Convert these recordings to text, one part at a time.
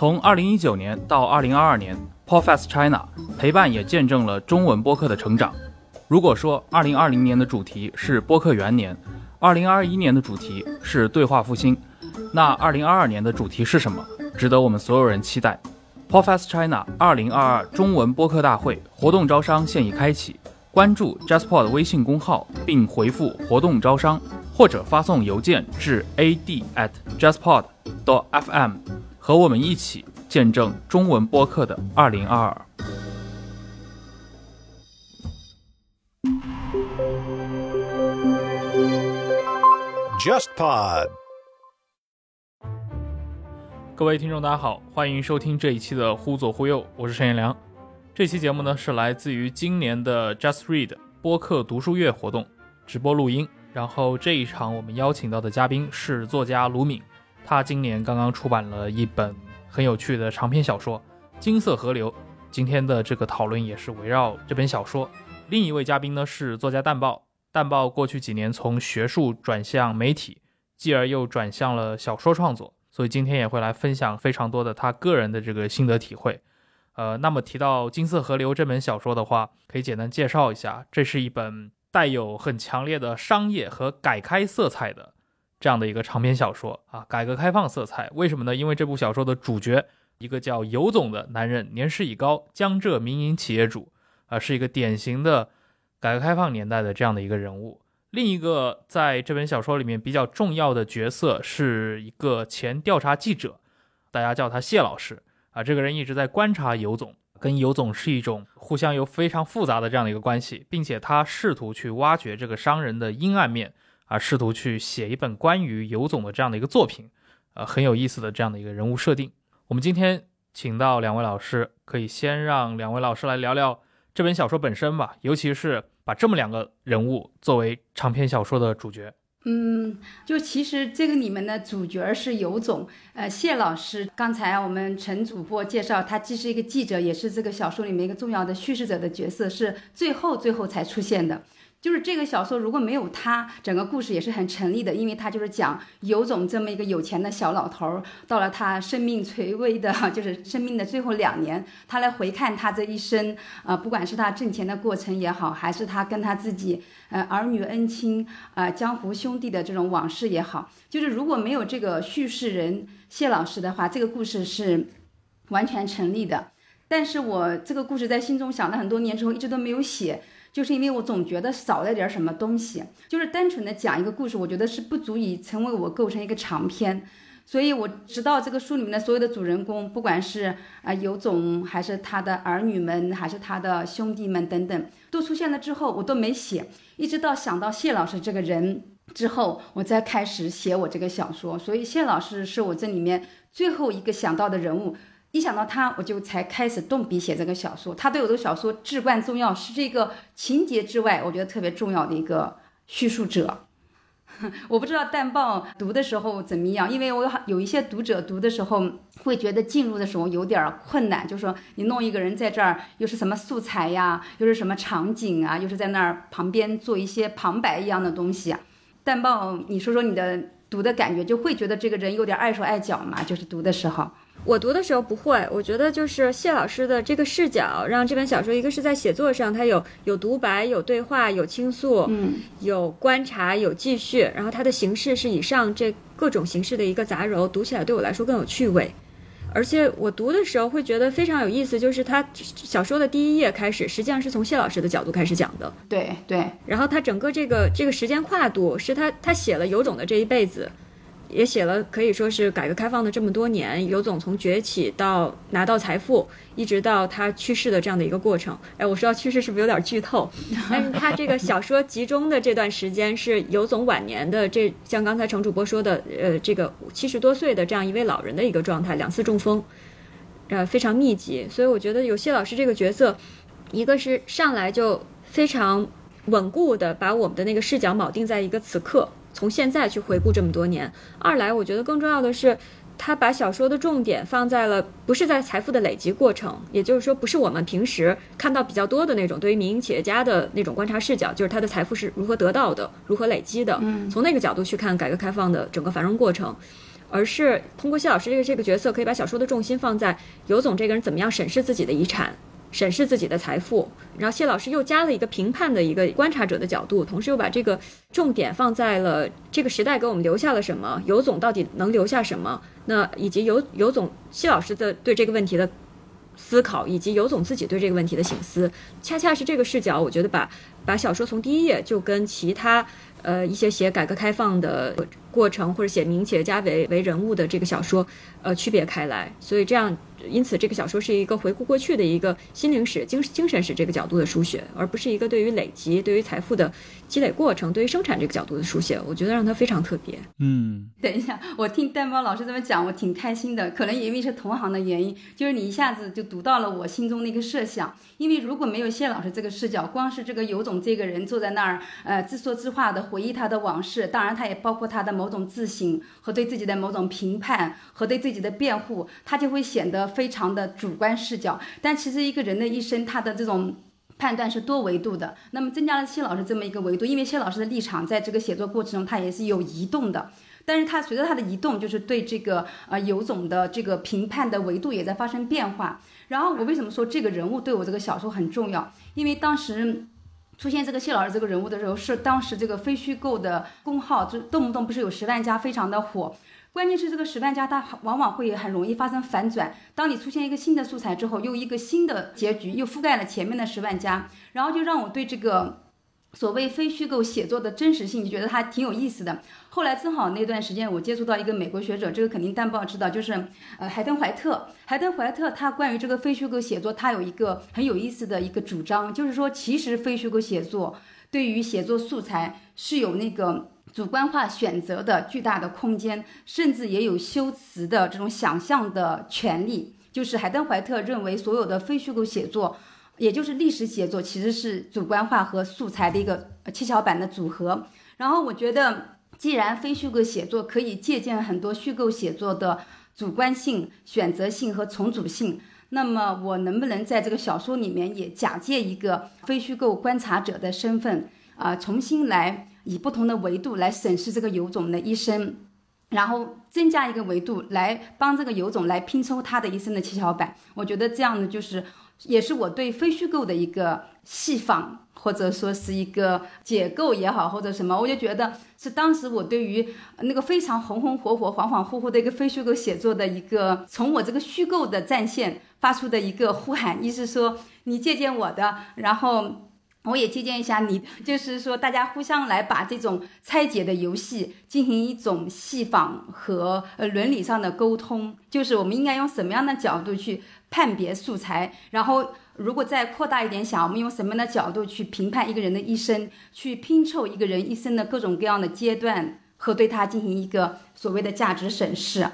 从2019年到2022年，Podfest China 陪伴也见证了中文播客的成长。如果说2020年的主题是播客元年，2021年的主题是对话复兴，那2022年的主题是什么？值得我们所有人期待。Podfest China 2022中文播客大会活动招商现已开启，关注 JustPod 微信公号并回复“活动招商”，或者发送邮件至 ad@justpod.fm，和我们一起见证中文播客的二零二二。JustPod。各位听众，大家好，欢迎收听这一期的《忽左忽右》，我是陈彦良。这期节目呢是来自于今年的 Just Read 播客读书月活动直播录音。然后这一场我们邀请到的嘉宾是作家卢敏，他今年刚刚出版了一本很有趣的长篇小说《金色河流》。今天的这个讨论也是围绕这本小说。另一位嘉宾呢是作家淡豹。淡豹过去几年从学术转向媒体，继而又转向了小说创作，所以今天也会来分享非常多的他个人的这个心得体会。呃，那么提到《金色河流》这本小说的话，可以简单介绍一下，这是一本带有很强烈的商业和改开色彩的这样的一个长篇小说啊，改革开放色彩。为什么呢？因为这部小说的主角，一个叫尤总的男人，年事已高，江浙民营企业主，啊，是一个典型的。改革开放年代的这样的一个人物，另一个在这本小说里面比较重要的角色是一个前调查记者，大家叫他谢老师啊。这个人一直在观察尤总，跟尤总是一种互相有非常复杂的这样的一个关系，并且他试图去挖掘这个商人的阴暗面啊，试图去写一本关于尤总的这样的一个作品，呃，很有意思的这样的一个人物设定。我们今天请到两位老师，可以先让两位老师来聊聊。这本小说本身吧，尤其是把这么两个人物作为长篇小说的主角。嗯，就其实这个里面的主角是尤总，呃，谢老师。刚才我们陈主播介绍，他既是一个记者，也是这个小说里面一个重要的叙事者的角色，是最后最后才出现的。就是这个小说如果没有他，整个故事也是很成立的，因为他就是讲尤总这么一个有钱的小老头儿，到了他生命垂危的，就是生命的最后两年，他来回看他这一生，呃，不管是他挣钱的过程也好，还是他跟他自己呃儿女恩亲啊江湖兄弟的这种往事也好，就是如果没有这个叙事人谢老师的话，这个故事是完全成立的。但是我这个故事在心中想了很多年之后，一直都没有写。就是因为我总觉得少了点什么东西，就是单纯的讲一个故事，我觉得是不足以成为我构成一个长篇，所以我直到这个书里面的所有的主人公，不管是啊尤总，还是他的儿女们，还是他的兄弟们等等，都出现了之后，我都没写，一直到想到谢老师这个人之后，我再开始写我这个小说，所以谢老师是我这里面最后一个想到的人物。一想到他，我就才开始动笔写这个小说。他对我的小说至关重要，是这个情节之外，我觉得特别重要的一个叙述者。我不知道淡豹读的时候怎么样，因为我有一些读者读的时候会觉得进入的时候有点困难，就是说你弄一个人在这儿，又是什么素材呀，又是什么场景啊，又是在那儿旁边做一些旁白一样的东西啊。淡豹，你说说你的读的感觉，就会觉得这个人有点碍手碍脚嘛？就是读的时候。我读的时候不会，我觉得就是谢老师的这个视角，让这本小说一个是在写作上，它有有独白、有对话、有倾诉，嗯，有观察、有记叙，然后它的形式是以上这各种形式的一个杂糅，读起来对我来说更有趣味。而且我读的时候会觉得非常有意思，就是他小说的第一页开始，实际上是从谢老师的角度开始讲的，对对。然后他整个这个这个时间跨度是他他写了有种的这一辈子。也写了，可以说是改革开放的这么多年，尤总从崛起到拿到财富，一直到他去世的这样的一个过程。哎，我说到去世是不是有点剧透？但是他这个小说集中的这段时间是尤总晚年的，这像刚才程主播说的，呃，这个七十多岁的这样一位老人的一个状态，两次中风，呃，非常密集。所以我觉得有谢老师这个角色，一个是上来就非常稳固的把我们的那个视角铆定在一个此刻。从现在去回顾这么多年，二来我觉得更重要的是，他把小说的重点放在了不是在财富的累积过程，也就是说不是我们平时看到比较多的那种对于民营企业家的那种观察视角，就是他的财富是如何得到的，如何累积的，从那个角度去看改革开放的整个繁荣过程，而是通过谢老师这个这个角色，可以把小说的重心放在尤总这个人怎么样审视自己的遗产。审视自己的财富，然后谢老师又加了一个评判的一个观察者的角度，同时又把这个重点放在了这个时代给我们留下了什么，尤总到底能留下什么？那以及尤尤总谢老师的对这个问题的思考，以及尤总自己对这个问题的醒思，恰恰是这个视角，我觉得把把小说从第一页就跟其他呃一些写改革开放的过程或者写名企业家为为人物的这个小说呃区别开来，所以这样。因此，这个小说是一个回顾过去的一个心灵史、精精神史这个角度的书写，而不是一个对于累积、对于财富的积累过程、对于生产这个角度的书写。我觉得让它非常特别。嗯，等一下，我听蛋包老师这么讲，我挺开心的。可能因为是同行的原因，就是你一下子就读到了我心中的一个设想。因为如果没有谢老师这个视角，光是这个尤总这个人坐在那儿，呃，自说自话的回忆他的往事，当然他也包括他的某种自省和对自己的某种评判和对自己的辩护，他就会显得非常的主观视角。但其实一个人的一生，他的这种判断是多维度的。那么增加了谢老师这么一个维度，因为谢老师的立场在这个写作过程中，他也是有移动的。但是他随着他的移动，就是对这个呃尤总的这个评判的维度也在发生变化。然后我为什么说这个人物对我这个小说很重要？因为当时出现这个谢老师这个人物的时候，是当时这个非虚构的公号，就动不动不是有十万加，非常的火。关键是这个十万加，它往往会很容易发生反转。当你出现一个新的素材之后，又一个新的结局，又覆盖了前面的十万加，然后就让我对这个。所谓非虚构写作的真实性，就觉得它挺有意思的。后来正好那段时间，我接触到一个美国学者，这个肯定淡报知道，就是呃海登怀特。海登怀特他关于这个非虚构写作，他有一个很有意思的一个主张，就是说其实非虚构写作对于写作素材是有那个主观化选择的巨大的空间，甚至也有修辞的这种想象的权利。就是海登怀特认为，所有的非虚构写作。也就是历史写作其实是主观化和素材的一个七巧板的组合。然后我觉得，既然非虚构写作可以借鉴很多虚构写作的主观性、选择性和重组性，那么我能不能在这个小说里面也假借一个非虚构观察者的身份啊，重新来以不同的维度来审视这个尤总的一生，然后增加一个维度来帮这个尤总来拼凑他的一生的七巧板？我觉得这样呢，就是。也是我对非虚构的一个细仿，或者说是一个解构也好，或者什么，我就觉得是当时我对于那个非常红红火火、恍恍惚惚的一个非虚构写作的一个，从我这个虚构的战线发出的一个呼喊，意思说你借鉴我的，然后。我也借鉴一下你，就是说大家互相来把这种拆解的游戏进行一种细仿和呃伦理上的沟通，就是我们应该用什么样的角度去判别素材，然后如果再扩大一点想，我们用什么样的角度去评判一个人的一生，去拼凑一个人一生的各种各样的阶段和对他进行一个所谓的价值审视。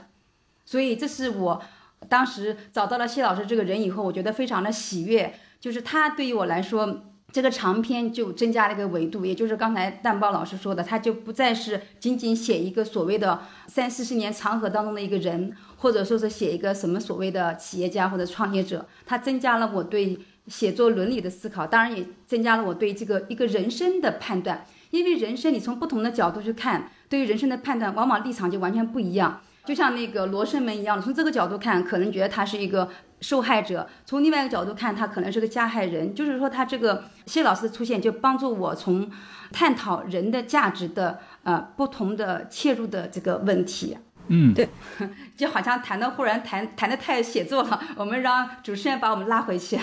所以这是我当时找到了谢老师这个人以后，我觉得非常的喜悦，就是他对于我来说。这个长篇就增加了一个维度，也就是刚才蛋包老师说的，他就不再是仅仅写一个所谓的三四十年长河当中的一个人，或者说是写一个什么所谓的企业家或者创业者，他增加了我对写作伦理的思考，当然也增加了我对这个一个人生的判断，因为人生你从不同的角度去看，对于人生的判断，往往立场就完全不一样。就像那个罗生门一样，从这个角度看，可能觉得他是一个受害者；从另外一个角度看，他可能是个加害人。就是说，他这个谢老师的出现，就帮助我从探讨人的价值的呃不同的切入的这个问题。嗯，对，就好像谈的忽然谈谈的太写作了，我们让主持人把我们拉回去。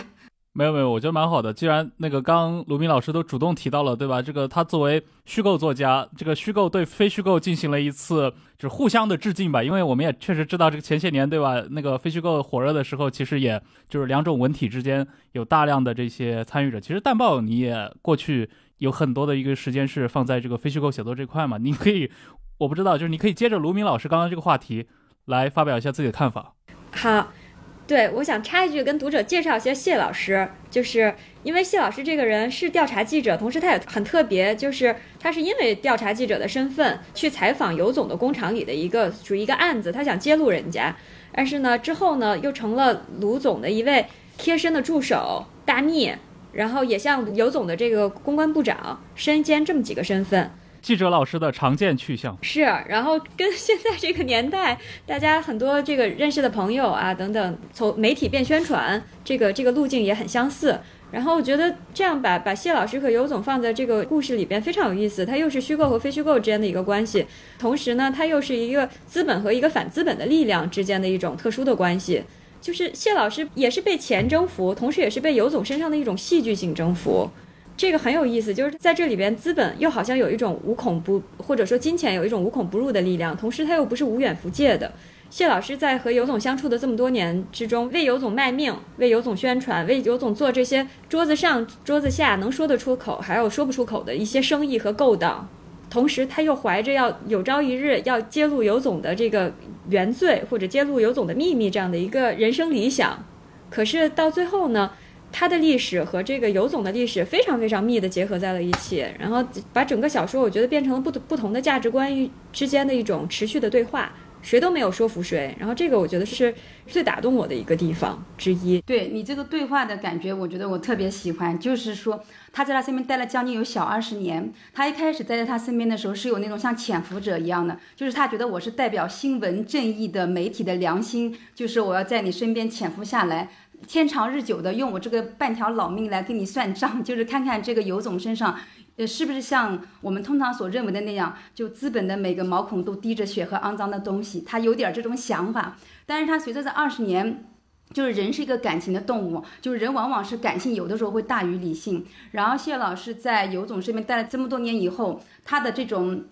没有没有，我觉得蛮好的。既然那个刚卢明老师都主动提到了，对吧？这个他作为虚构作家，这个虚构对非虚构进行了一次就是互相的致敬吧。因为我们也确实知道，这个前些年，对吧？那个非虚构火热的时候，其实也就是两种文体之间有大量的这些参与者。其实淡报你也过去有很多的一个时间是放在这个非虚构写作这块嘛。你可以，我不知道，就是你可以接着卢明老师刚刚这个话题来发表一下自己的看法。好。对，我想插一句，跟读者介绍一下谢老师，就是因为谢老师这个人是调查记者，同时他也很特别，就是他是因为调查记者的身份去采访尤总的工厂里的一个属于一个案子，他想揭露人家，但是呢之后呢又成了卢总的一位贴身的助手大秘，然后也像尤总的这个公关部长身兼这么几个身份，记者老师的常见去向。是，然后跟现在这个年代，大家很多这个认识的朋友啊等等，从媒体变宣传，这个这个路径也很相似。然后我觉得这样把把谢老师和尤总放在这个故事里边非常有意思，它又是虚构和非虚构之间的一个关系，同时呢，它又是一个资本和一个反资本的力量之间的一种特殊的关系。就是谢老师也是被钱征服，同时也是被尤总身上的一种戏剧性征服，这个很有意思。就是在这里边，资本又好像有一种无孔不，或者说金钱有一种无孔不入的力量，同时它又不是无远弗届的。谢老师在和尤总相处的这么多年之中，为尤总卖命，为尤总宣传，为尤总做这些桌子上、桌子下能说得出口，还有说不出口的一些生意和勾当。同时，他又怀着要有朝一日要揭露尤总的这个原罪，或者揭露尤总的秘密这样的一个人生理想。可是到最后呢，他的历史和这个尤总的历史非常非常密的结合在了一起，然后把整个小说我觉得变成了不同不同的价值观之间的一种持续的对话。谁都没有说服谁，然后这个我觉得是最打动我的一个地方之一。对你这个对话的感觉，我觉得我特别喜欢。就是说他在他身边待了将近有小二十年，他一开始待在他身边的时候是有那种像潜伏者一样的，就是他觉得我是代表新闻正义的媒体的良心，就是我要在你身边潜伏下来，天长日久的用我这个半条老命来跟你算账，就是看看这个尤总身上。呃，是不是像我们通常所认为的那样，就资本的每个毛孔都滴着血和肮脏的东西？他有点这种想法，但是他随着这二十年，就是人是一个感情的动物，就是人往往是感性有的时候会大于理性。然后谢老师在尤总身边待了这么多年以后，他的这种。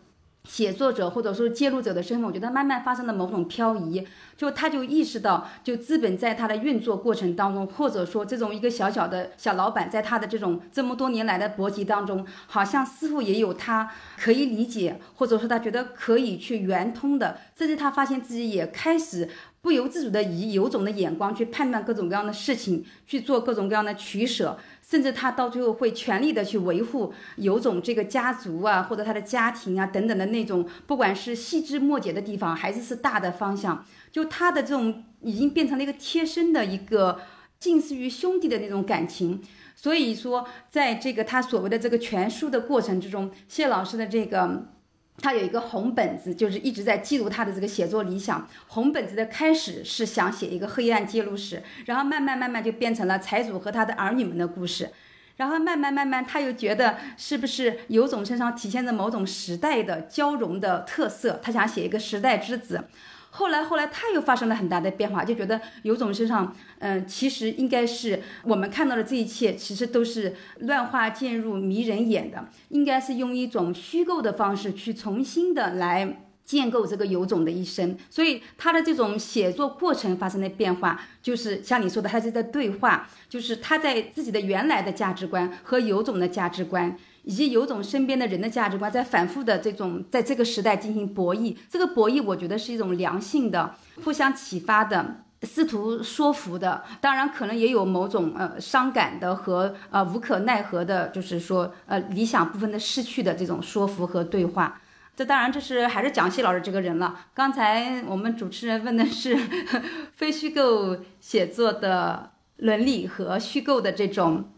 写作者或者说揭露者的身份，我觉得慢慢发生了某种漂移，就他就意识到，就资本在他的运作过程当中，或者说这种一个小小的小老板，在他的这种这么多年来的搏击当中，好像似乎也有他可以理解，或者说他觉得可以去圆通的，甚至他发现自己也开始不由自主的以有种的眼光去判断各种各样的事情，去做各种各样的取舍。甚至他到最后会全力的去维护有种这个家族啊，或者他的家庭啊等等的那种，不管是细枝末节的地方，还是是大的方向，就他的这种已经变成了一个贴身的一个近似于兄弟的那种感情。所以说，在这个他所谓的这个全书的过程之中，谢老师的这个。他有一个红本子，就是一直在记录他的这个写作理想。红本子的开始是想写一个黑暗记录史，然后慢慢慢慢就变成了财主和他的儿女们的故事，然后慢慢慢慢他又觉得是不是有种身上体现着某种时代的交融的特色，他想写一个时代之子。后来，后来他又发生了很大的变化，就觉得有种身上，嗯，其实应该是我们看到的这一切，其实都是乱画渐入迷人眼的，应该是用一种虚构的方式去重新的来建构这个有种的一生。所以他的这种写作过程发生的变化，就是像你说的，他是在对话，就是他在自己的原来的价值观和有种的价值观。以及有种身边的人的价值观在反复的这种在这个时代进行博弈，这个博弈我觉得是一种良性的、互相启发的、试图说服的，当然可能也有某种呃伤感的和呃无可奈何的，就是说呃理想部分的失去的这种说服和对话。这当然这是还是蒋希老师这个人了。刚才我们主持人问的是 非虚构写作的伦理和虚构的这种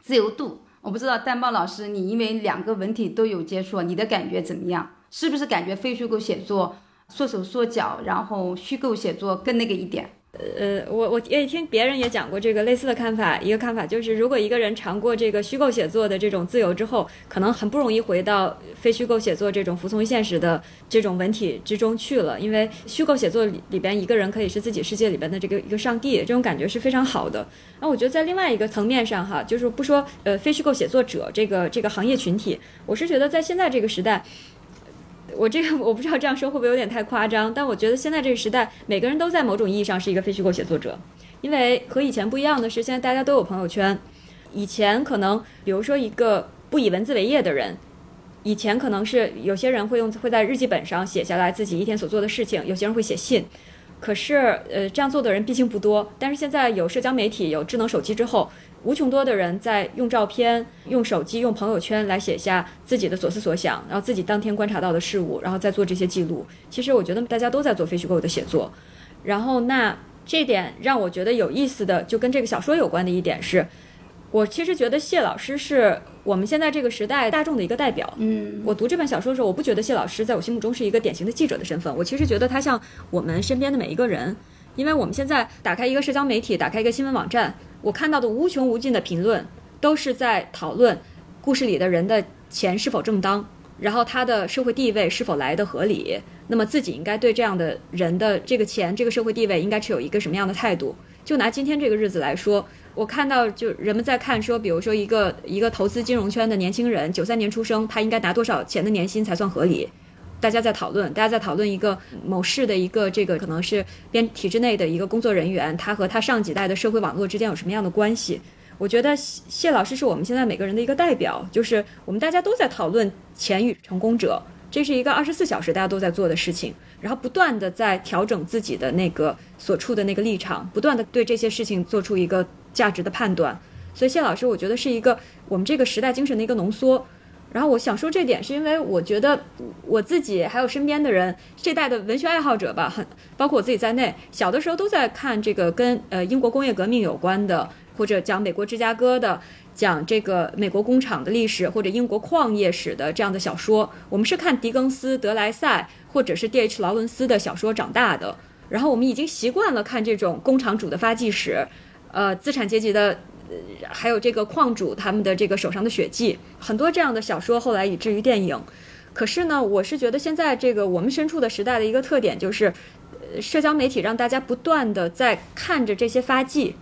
自由度。我不知道蛋豹老师，你因为两个文体都有接触，你的感觉怎么样？是不是感觉非虚构写作缩手缩脚，然后虚构写作更那个一点？呃，我我也听别人也讲过这个类似的看法。一个看法就是，如果一个人尝过这个虚构写作的这种自由之后，可能很不容易回到非虚构写作这种服从现实的这种文体之中去了。因为虚构写作里里边一个人可以是自己世界里边的这个一个上帝，这种感觉是非常好的。那我觉得在另外一个层面上哈，就是不说呃非虚构写作者这个这个行业群体，我是觉得在现在这个时代。我这个我不知道这样说会不会有点太夸张，但我觉得现在这个时代，每个人都在某种意义上是一个非虚构写作者，因为和以前不一样的是，现在大家都有朋友圈。以前可能，比如说一个不以文字为业的人，以前可能是有些人会用会在日记本上写下来自己一天所做的事情，有些人会写信。可是，呃，这样做的人毕竟不多。但是现在有社交媒体、有智能手机之后。无穷多的人在用照片、用手机、用朋友圈来写下自己的所思所想，然后自己当天观察到的事物，然后再做这些记录。其实我觉得大家都在做非虚构的写作。然后，那这点让我觉得有意思的，就跟这个小说有关的一点是，我其实觉得谢老师是我们现在这个时代大众的一个代表。嗯，我读这本小说的时候，我不觉得谢老师在我心目中是一个典型的记者的身份，我其实觉得他像我们身边的每一个人。因为我们现在打开一个社交媒体，打开一个新闻网站，我看到的无穷无尽的评论，都是在讨论故事里的人的钱是否正当，然后他的社会地位是否来的合理，那么自己应该对这样的人的这个钱、这个社会地位应该持有一个什么样的态度？就拿今天这个日子来说，我看到就人们在看说，比如说一个一个投资金融圈的年轻人，九三年出生，他应该拿多少钱的年薪才算合理？大家在讨论，大家在讨论一个某市的一个这个可能是编体制内的一个工作人员，他和他上几代的社会网络之间有什么样的关系？我觉得谢谢老师是我们现在每个人的一个代表，就是我们大家都在讨论钱与成功者，这是一个二十四小时大家都在做的事情，然后不断的在调整自己的那个所处的那个立场，不断的对这些事情做出一个价值的判断。所以谢老师，我觉得是一个我们这个时代精神的一个浓缩。然后我想说这点，是因为我觉得我自己还有身边的人，这代的文学爱好者吧，很包括我自己在内，小的时候都在看这个跟呃英国工业革命有关的，或者讲美国芝加哥的，讲这个美国工厂的历史，或者英国矿业史的这样的小说。我们是看狄更斯、德莱塞或者是 D.H. 劳伦斯的小说长大的，然后我们已经习惯了看这种工厂主的发迹史，呃，资产阶级的。还有这个矿主他们的这个手上的血迹，很多这样的小说后来以至于电影。可是呢，我是觉得现在这个我们身处的时代的一个特点就是，呃，社交媒体让大家不断的在看着这些发迹，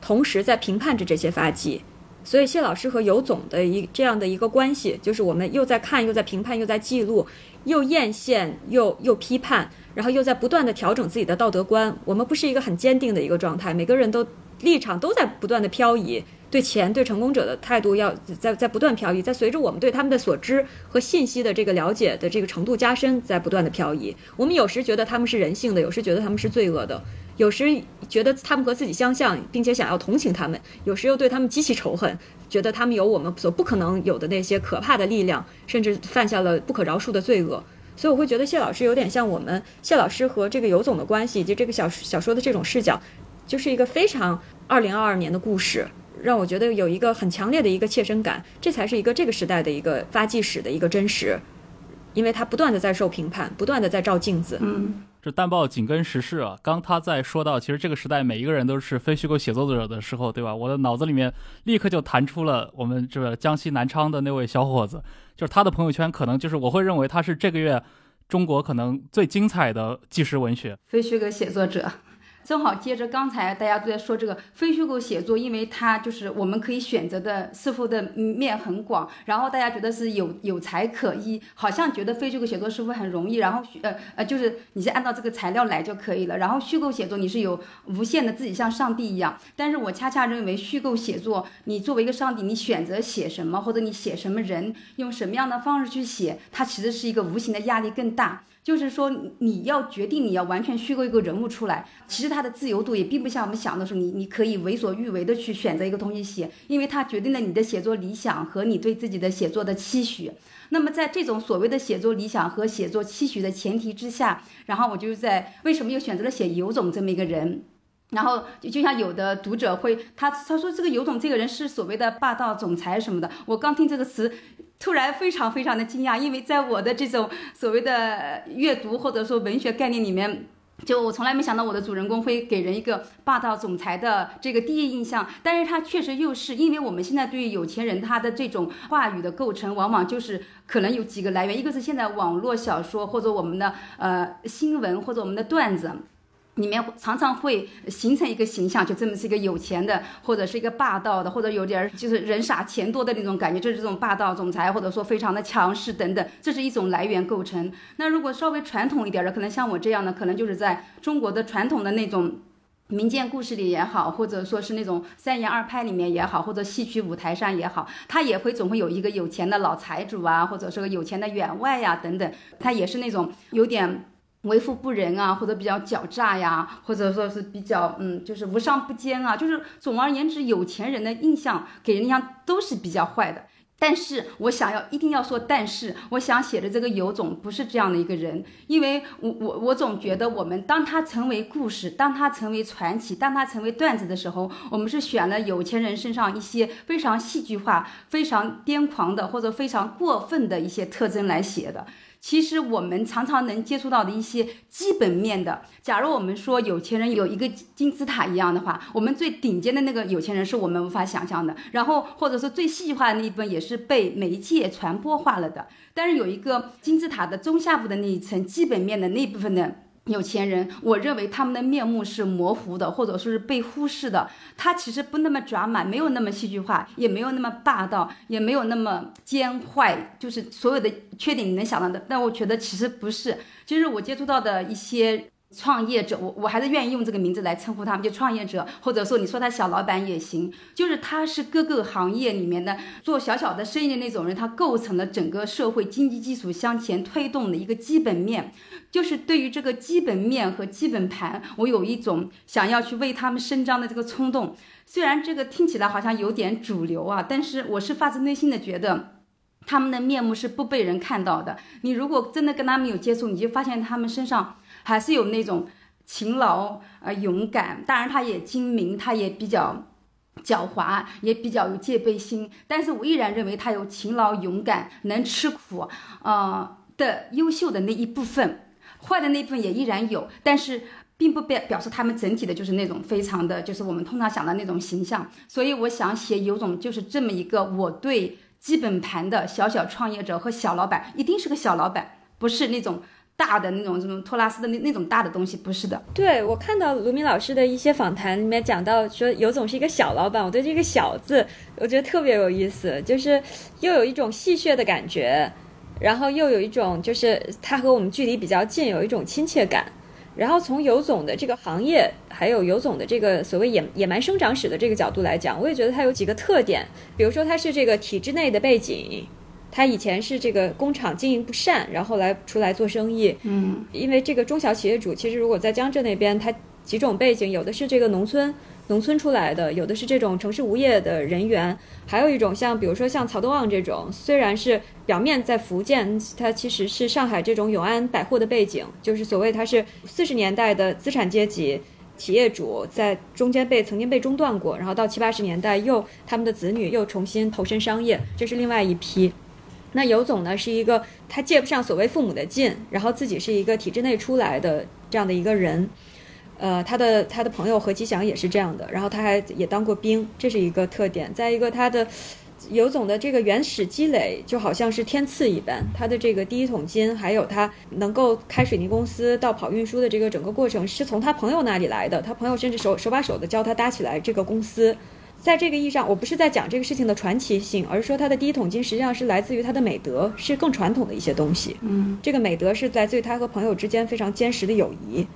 同时在评判着这些发迹。所以谢老师和尤总的一这样的一个关系，就是我们又在看，又在评判，又在记录，又艳羡，又又批判，然后又在不断的调整自己的道德观。我们不是一个很坚定的一个状态，每个人都。立场都在不断的漂移，对钱、对成功者的态度要在在不断漂移，在随着我们对他们的所知和信息的这个了解的这个程度加深，在不断的漂移。我们有时觉得他们是人性的，有时觉得他们是罪恶的，有时觉得他们和自己相像，并且想要同情他们，有时又对他们极其仇恨，觉得他们有我们所不可能有的那些可怕的力量，甚至犯下了不可饶恕的罪恶。所以我会觉得谢老师有点像我们谢老师和这个尤总的关系，以及这个小小说的这种视角。就是一个非常二零二二年的故事，让我觉得有一个很强烈的一个切身感，这才是一个这个时代的一个发迹史的一个真实，因为他不断的在受评判，不断的在照镜子。嗯，这淡报紧跟时事啊。刚他在说到，其实这个时代每一个人都是非虚构写作者的时候，对吧？我的脑子里面立刻就弹出了我们这个江西南昌的那位小伙子，就是他的朋友圈，可能就是我会认为他是这个月中国可能最精彩的纪实文学非虚构写作者。正好接着刚才大家都在说这个非虚构写作，因为它就是我们可以选择的似乎的面很广，然后大家觉得是有有才可依，好像觉得非虚构写作是不是很容易？然后呃呃，就是你是按照这个材料来就可以了。然后虚构写作你是有无限的自己像上帝一样，但是我恰恰认为虚构写作，你作为一个上帝，你选择写什么或者你写什么人，用什么样的方式去写，它其实是一个无形的压力更大。就是说，你要决定你要完全虚构一个人物出来，其实他的自由度也并不像我们想的说，你你可以为所欲为的去选择一个东西写，因为它决定了你的写作理想和你对自己的写作的期许。那么在这种所谓的写作理想和写作期许的前提之下，然后我就在为什么又选择了写尤总这么一个人？然后就就像有的读者会他他说这个尤总这个人是所谓的霸道总裁什么的，我刚听这个词。突然非常非常的惊讶，因为在我的这种所谓的阅读或者说文学概念里面，就我从来没想到我的主人公会给人一个霸道总裁的这个第一印象。但是他确实又是，因为我们现在对于有钱人他的这种话语的构成，往往就是可能有几个来源，一个是现在网络小说或者我们的呃新闻或者我们的段子。里面常常会形成一个形象，就这么是一个有钱的，或者是一个霸道的，或者有点就是人傻钱多的那种感觉，就是这种霸道总裁，或者说非常的强势等等，这是一种来源构成。那如果稍微传统一点的，可能像我这样的，可能就是在中国的传统的那种民间故事里也好，或者说是那种三言二拍里面也好，或者戏曲舞台上也好，他也会总会有一个有钱的老财主啊，或者是个有钱的员外呀等等，他也是那种有点。为富不仁啊，或者比较狡诈呀，或者说是比较嗯，就是无商不奸啊，就是总而言之，有钱人的印象给人印象都是比较坏的。但是我想要一定要说，但是我想写的这个尤总不是这样的一个人，因为我我我总觉得我们当他成为故事，当他成为传奇，当他成为段子的时候，我们是选了有钱人身上一些非常戏剧化、非常癫狂的或者非常过分的一些特征来写的。其实我们常常能接触到的一些基本面的，假如我们说有钱人有一个金字塔一样的话，我们最顶尖的那个有钱人是我们无法想象的，然后或者说最细化的那一部分也是被媒介传播化了的。但是有一个金字塔的中下部的那一层基本面的那一部分的。有钱人，我认为他们的面目是模糊的，或者说是被忽视的。他其实不那么抓马，没有那么戏剧化，也没有那么霸道，也没有那么奸坏，就是所有的缺点你能想到的。但我觉得其实不是，就是我接触到的一些。创业者，我我还是愿意用这个名字来称呼他们，就创业者，或者说你说他小老板也行，就是他是各个行业里面的做小小的生意的那种人，他构成了整个社会经济基础向前推动的一个基本面，就是对于这个基本面和基本盘，我有一种想要去为他们伸张的这个冲动。虽然这个听起来好像有点主流啊，但是我是发自内心的觉得，他们的面目是不被人看到的。你如果真的跟他们有接触，你就发现他们身上。还是有那种勤劳呃勇敢，当然他也精明，他也比较狡猾，也比较有戒备心。但是我依然认为他有勤劳勇敢、能吃苦，呃的优秀的那一部分，坏的那部分也依然有。但是并不表表示他们整体的就是那种非常的就是我们通常想的那种形象。所以我想写有种就是这么一个我对基本盘的小小创业者和小老板，一定是个小老板，不是那种。大的那种什么托拉斯的那那种大的东西不是的。对我看到卢明老师的一些访谈里面讲到说尤总是一个小老板，我对这个“小”字我觉得特别有意思，就是又有一种戏谑的感觉，然后又有一种就是他和我们距离比较近，有一种亲切感。然后从尤总的这个行业，还有尤总的这个所谓野野蛮生长史的这个角度来讲，我也觉得他有几个特点，比如说他是这个体制内的背景。他以前是这个工厂经营不善，然后来出来做生意。嗯，因为这个中小企业主，其实如果在江浙那边，他几种背景，有的是这个农村农村出来的，有的是这种城市无业的人员，还有一种像比如说像曹德旺这种，虽然是表面在福建，他其实是上海这种永安百货的背景，就是所谓他是四十年代的资产阶级企业主，在中间被曾经被中断过，然后到七八十年代又他们的子女又重新投身商业，这是另外一批。那尤总呢，是一个他借不上所谓父母的劲，然后自己是一个体制内出来的这样的一个人，呃，他的他的朋友何其祥也是这样的，然后他还也当过兵，这是一个特点。再一个，他的尤总的这个原始积累就好像是天赐一般，他的这个第一桶金，还有他能够开水泥公司到跑运输的这个整个过程，是从他朋友那里来的，他朋友甚至手手把手的教他搭起来这个公司。在这个意义上，我不是在讲这个事情的传奇性，而是说他的第一桶金实际上是来自于他的美德，是更传统的一些东西。嗯，这个美德是来自于他和朋友之间非常坚实的友谊。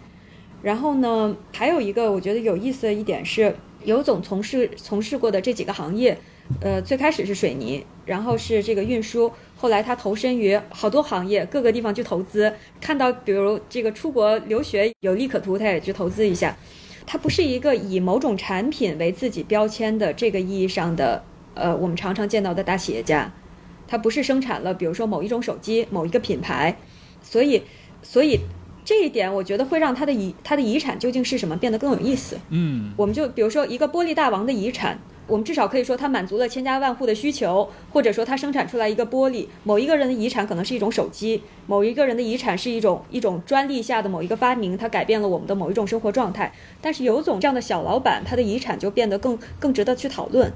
然后呢，还有一个我觉得有意思的一点是，尤总从事从事过的这几个行业，呃，最开始是水泥，然后是这个运输，后来他投身于好多行业，各个地方去投资，看到比如这个出国留学有利可图，他也去投资一下。他不是一个以某种产品为自己标签的这个意义上的，呃，我们常常见到的大企业家，他不是生产了，比如说某一种手机、某一个品牌，所以，所以这一点我觉得会让他的遗他的遗产究竟是什么变得更有意思。嗯，我们就比如说一个玻璃大王的遗产。我们至少可以说，它满足了千家万户的需求，或者说它生产出来一个玻璃。某一个人的遗产可能是一种手机，某一个人的遗产是一种一种专利下的某一个发明，它改变了我们的某一种生活状态。但是尤总这样的小老板，他的遗产就变得更更值得去讨论。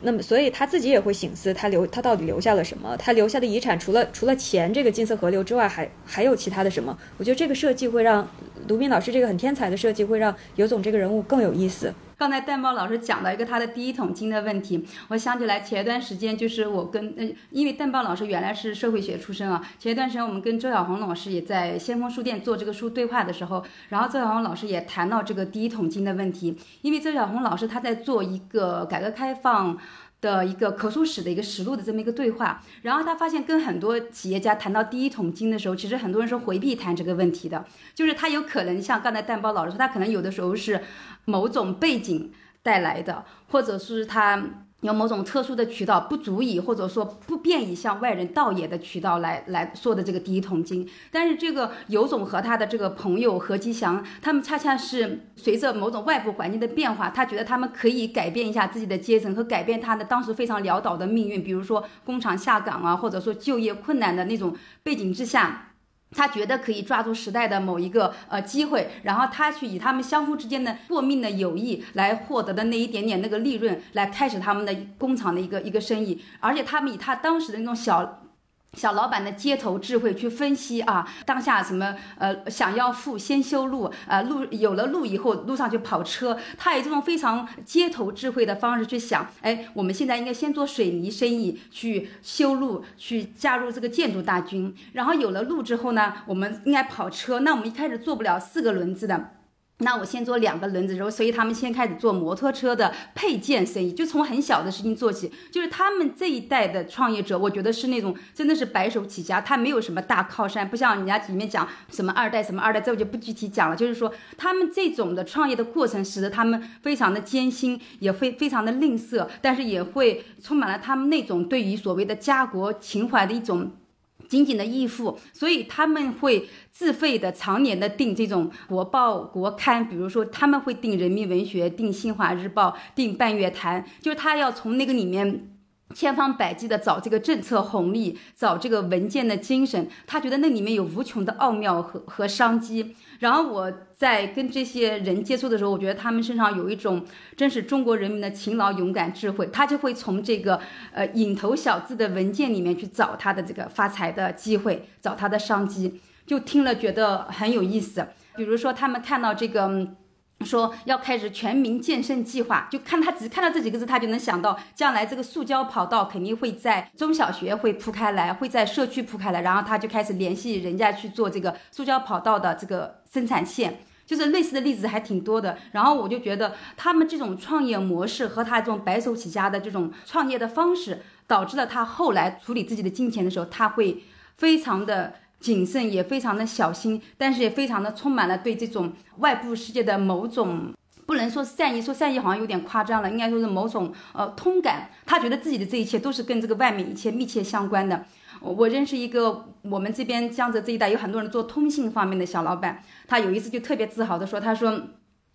那么，所以他自己也会醒思，他留他到底留下了什么？他留下的遗产除了除了钱这个金色河流之外，还还有其他的什么？我觉得这个设计会让卢斌老师这个很天才的设计，会让尤总这个人物更有意思。刚才蛋豹老师讲到一个他的第一桶金的问题，我想起来前一段时间就是我跟呃，因为蛋豹老师原来是社会学出身啊，前一段时间我们跟周小红老师也在先锋书店做这个书对话的时候，然后周小红老师也谈到这个第一桶金的问题，因为周小红老师他在做一个改革开放。的一个口述史的一个实录的这么一个对话，然后他发现跟很多企业家谈到第一桶金的时候，其实很多人是回避谈这个问题的，就是他有可能像刚才蛋包老师说，他可能有的时候是某种背景带来的，或者是他有某种特殊的渠道，不足以或者说不便于向外人道也的渠道来来说的这个第一桶金。但是这个尤总和他的这个朋友何吉祥，他们恰恰是随着某种外部环境的变化，他觉得他们可以改变一下自己的阶层和改变他的当时非常潦倒的命运，比如说工厂下岗啊，或者说就业困难的那种背景之下。他觉得可以抓住时代的某一个呃机会，然后他去以他们相互之间的过命的友谊来获得的那一点点那个利润，来开始他们的工厂的一个一个生意，而且他们以他当时的那种小。小老板的街头智慧去分析啊，当下什么呃想要富先修路，呃路有了路以后路上就跑车，他以这种非常街头智慧的方式去想，哎，我们现在应该先做水泥生意，去修路，去加入这个建筑大军，然后有了路之后呢，我们应该跑车，那我们一开始做不了四个轮子的。那我先做两个轮子，然后所以他们先开始做摩托车的配件生意，就从很小的事情做起。就是他们这一代的创业者，我觉得是那种真的是白手起家，他没有什么大靠山，不像人家里面讲什么二代什么二代，这我就不具体讲了。就是说他们这种的创业的过程，使得他们非常的艰辛，也非非常的吝啬，但是也会充满了他们那种对于所谓的家国情怀的一种。紧紧的依附，所以他们会自费的、常年的订这种国报、国刊，比如说他们会订《人民文学》、订《新华日报》、订《半月谈》，就是他要从那个里面。千方百计的找这个政策红利，找这个文件的精神，他觉得那里面有无穷的奥妙和和商机。然后我在跟这些人接触的时候，我觉得他们身上有一种真是中国人民的勤劳、勇敢、智慧。他就会从这个呃蝇头小字的文件里面去找他的这个发财的机会，找他的商机。就听了觉得很有意思。比如说他们看到这个。说要开始全民健身计划，就看他只看到这几个字，他就能想到将来这个塑胶跑道肯定会在中小学会铺开来，会在社区铺开来，然后他就开始联系人家去做这个塑胶跑道的这个生产线，就是类似的例子还挺多的。然后我就觉得他们这种创业模式和他这种白手起家的这种创业的方式，导致了他后来处理自己的金钱的时候，他会非常的。谨慎也非常的小心，但是也非常的充满了对这种外部世界的某种不能说善意，说善意好像有点夸张了，应该说是某种呃通感。他觉得自己的这一切都是跟这个外面一切密切相关的。我认识一个我们这边江浙这一带有很多人做通信方面的小老板，他有一次就特别自豪的说，他说。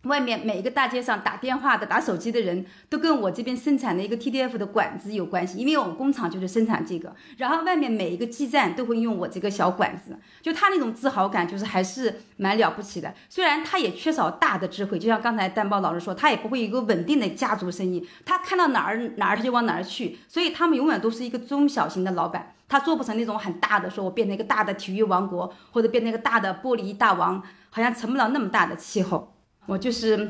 外面每一个大街上打电话的、打手机的人都跟我这边生产的一个 TDF 的管子有关系，因为我们工厂就是生产这个。然后外面每一个基站都会用我这个小管子，就他那种自豪感，就是还是蛮了不起的。虽然他也缺少大的智慧，就像刚才丹豹老师说，他也不会有一个稳定的家族生意，他看到哪儿哪儿他就往哪儿去，所以他们永远都是一个中小型的老板，他做不成那种很大的，说我变成一个大的体育王国，或者变成一个大的玻璃大王，好像成不了那么大的气候。我就是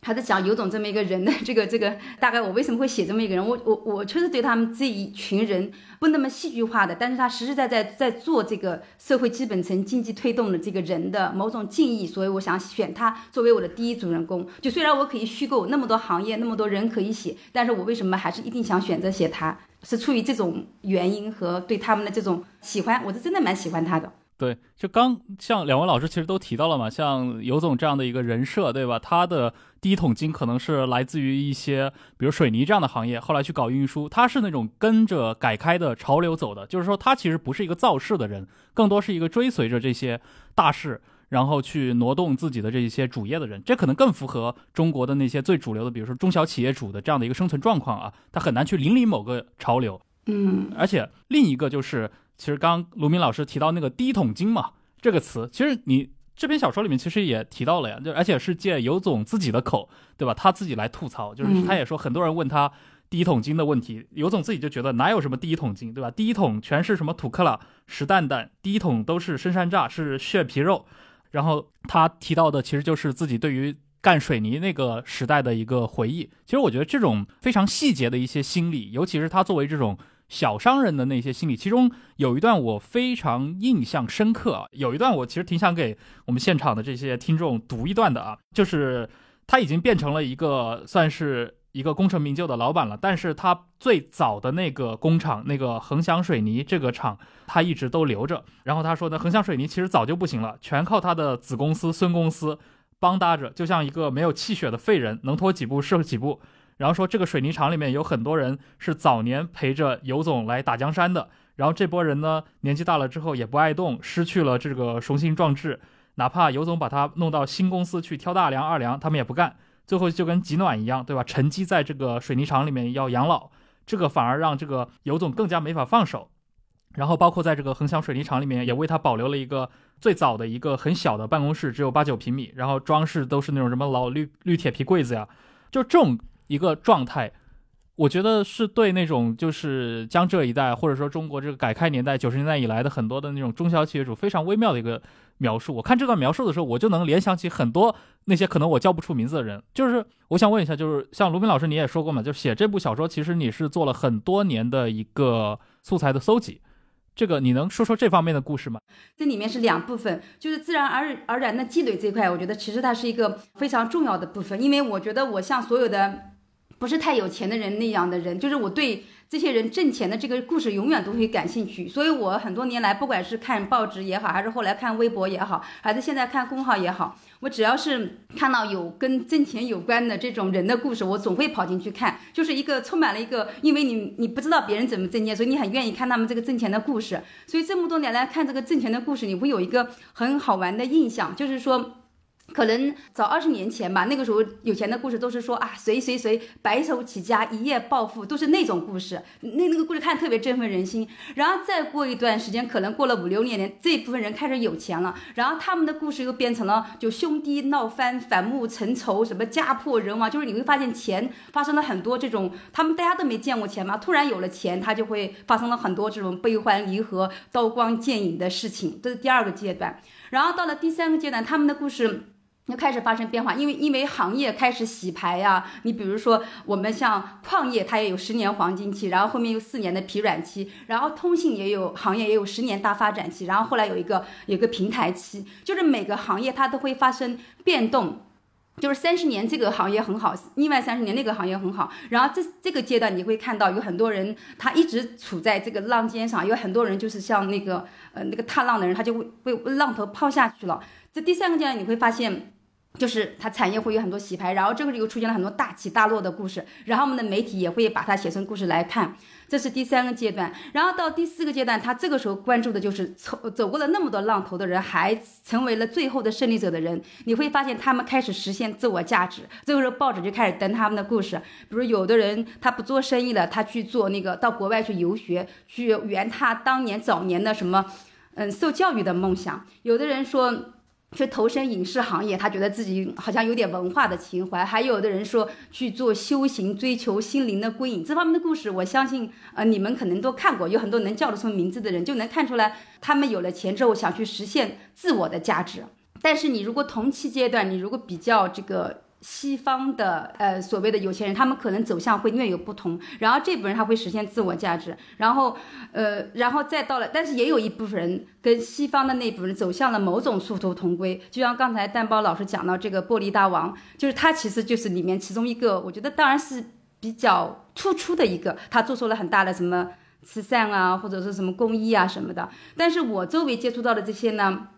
还在讲尤总这么一个人的这个这个，大概我为什么会写这么一个人？我我我确实对他们这一群人不那么戏剧化的，但是他实实在在在做这个社会基本层经济推动的这个人的某种敬意，所以我想选他作为我的第一主人公。就虽然我可以虚构那么多行业那么多人可以写，但是我为什么还是一定想选择写他？是出于这种原因和对他们的这种喜欢，我是真的蛮喜欢他的。对，就刚像两位老师其实都提到了嘛，像尤总这样的一个人设，对吧？他的第一桶金可能是来自于一些，比如水泥这样的行业，后来去搞运输，他是那种跟着改开的潮流走的，就是说他其实不是一个造势的人，更多是一个追随着这些大势，然后去挪动自己的这一些主业的人，这可能更符合中国的那些最主流的，比如说中小企业主的这样的一个生存状况啊，他很难去引领某个潮流，嗯，而且另一个就是。其实刚卢明老师提到那个“第一桶金”嘛，这个词，其实你这篇小说里面其实也提到了呀，就而且是借尤总自己的口，对吧？他自己来吐槽，就是他也说很多人问他“第一桶金”的问题，尤总自己就觉得哪有什么“第一桶金”，对吧？第一桶全是什么土克拉、石蛋蛋，第一桶都是深山炸，是血皮肉。然后他提到的其实就是自己对于干水泥那个时代的一个回忆。其实我觉得这种非常细节的一些心理，尤其是他作为这种。小商人的那些心理，其中有一段我非常印象深刻。有一段我其实挺想给我们现场的这些听众读一段的啊，就是他已经变成了一个算是一个功成名就的老板了，但是他最早的那个工厂，那个恒祥水泥这个厂，他一直都留着。然后他说呢，恒祥水泥其实早就不行了，全靠他的子公司孙公司帮搭着，就像一个没有气血的废人，能拖几步是几步。然后说这个水泥厂里面有很多人是早年陪着尤总来打江山的，然后这波人呢年纪大了之后也不爱动，失去了这个雄心壮志，哪怕尤总把他弄到新公司去挑大梁、二梁，他们也不干，最后就跟挤暖一样，对吧？沉积在这个水泥厂里面要养老，这个反而让这个尤总更加没法放手。然后包括在这个恒祥水泥厂里面，也为他保留了一个最早的一个很小的办公室，只有八九平米，然后装饰都是那种什么老绿绿铁皮柜子呀，就这种一个状态，我觉得是对那种就是江浙一带或者说中国这个改开年代九十年代以来的很多的那种中小企业主非常微妙的一个描述。我看这段描述的时候，我就能联想起很多那些可能我叫不出名字的人。就是我想问一下，就是像卢斌老师你也说过嘛，就写这部小说，其实你是做了很多年的一个素材的搜集。这个你能说说这方面的故事吗？这里面是两部分，就是自然而而然的积累这块，我觉得其实它是一个非常重要的部分，因为我觉得我像所有的不是太有钱的人那样的人，就是我对。这些人挣钱的这个故事永远都会感兴趣，所以我很多年来，不管是看报纸也好，还是后来看微博也好，还是现在看公号也好，我只要是看到有跟挣钱有关的这种人的故事，我总会跑进去看，就是一个充满了一个，因为你你不知道别人怎么挣钱，所以你很愿意看他们这个挣钱的故事，所以这么多年来看这个挣钱的故事，你会有一个很好玩的印象，就是说。可能早二十年前吧，那个时候有钱的故事都是说啊，谁谁谁白手起家一夜暴富，都是那种故事。那那个故事看特别振奋人心。然后再过一段时间，可能过了五六年，这部分人开始有钱了，然后他们的故事又变成了就兄弟闹翻、反目成仇，什么家破人亡。就是你会发现钱发生了很多这种，他们大家都没见过钱嘛，突然有了钱，他就会发生了很多这种悲欢离合、刀光剑影的事情。这是第二个阶段。然后到了第三个阶段，他们的故事。就开始发生变化，因为因为行业开始洗牌呀。你比如说，我们像矿业，它也有十年黄金期，然后后面有四年的疲软期，然后通信也有行业也有十年大发展期，然后后来有一个有一个平台期，就是每个行业它都会发生变动。就是三十年这个行业很好，另外三十年那个行业很好，然后这这个阶段你会看到有很多人他一直处在这个浪尖上，有很多人就是像那个呃那个踏浪的人，他就会被浪头抛下去了。这第三个阶段你会发现。就是它产业会有很多洗牌，然后这个又出现了很多大起大落的故事，然后我们的媒体也会把它写成故事来看，这是第三个阶段。然后到第四个阶段，他这个时候关注的就是走走过了那么多浪头的人，还成为了最后的胜利者的人。你会发现他们开始实现自我价值，这个时候报纸就开始登他们的故事。比如有的人他不做生意了，他去做那个到国外去游学，去圆他当年早年的什么，嗯，受教育的梦想。有的人说。去投身影视行业，他觉得自己好像有点文化的情怀；还有的人说去做修行，追求心灵的归隐。这方面的故事，我相信，呃，你们可能都看过。有很多能叫得出名字的人，就能看出来，他们有了钱之后想去实现自我的价值。但是你如果同期阶段，你如果比较这个。西方的呃所谓的有钱人，他们可能走向会略有不同，然后这部分人他会实现自我价值，然后呃然后再到了，但是也有一部分人跟西方的那部分人走向了某种殊途同归，就像刚才蛋包老师讲到这个玻璃大王，就是他其实就是里面其中一个，我觉得当然是比较突出的一个，他做出了很大的什么慈善啊，或者是什么公益啊什么的，但是我周围接触到的这些呢。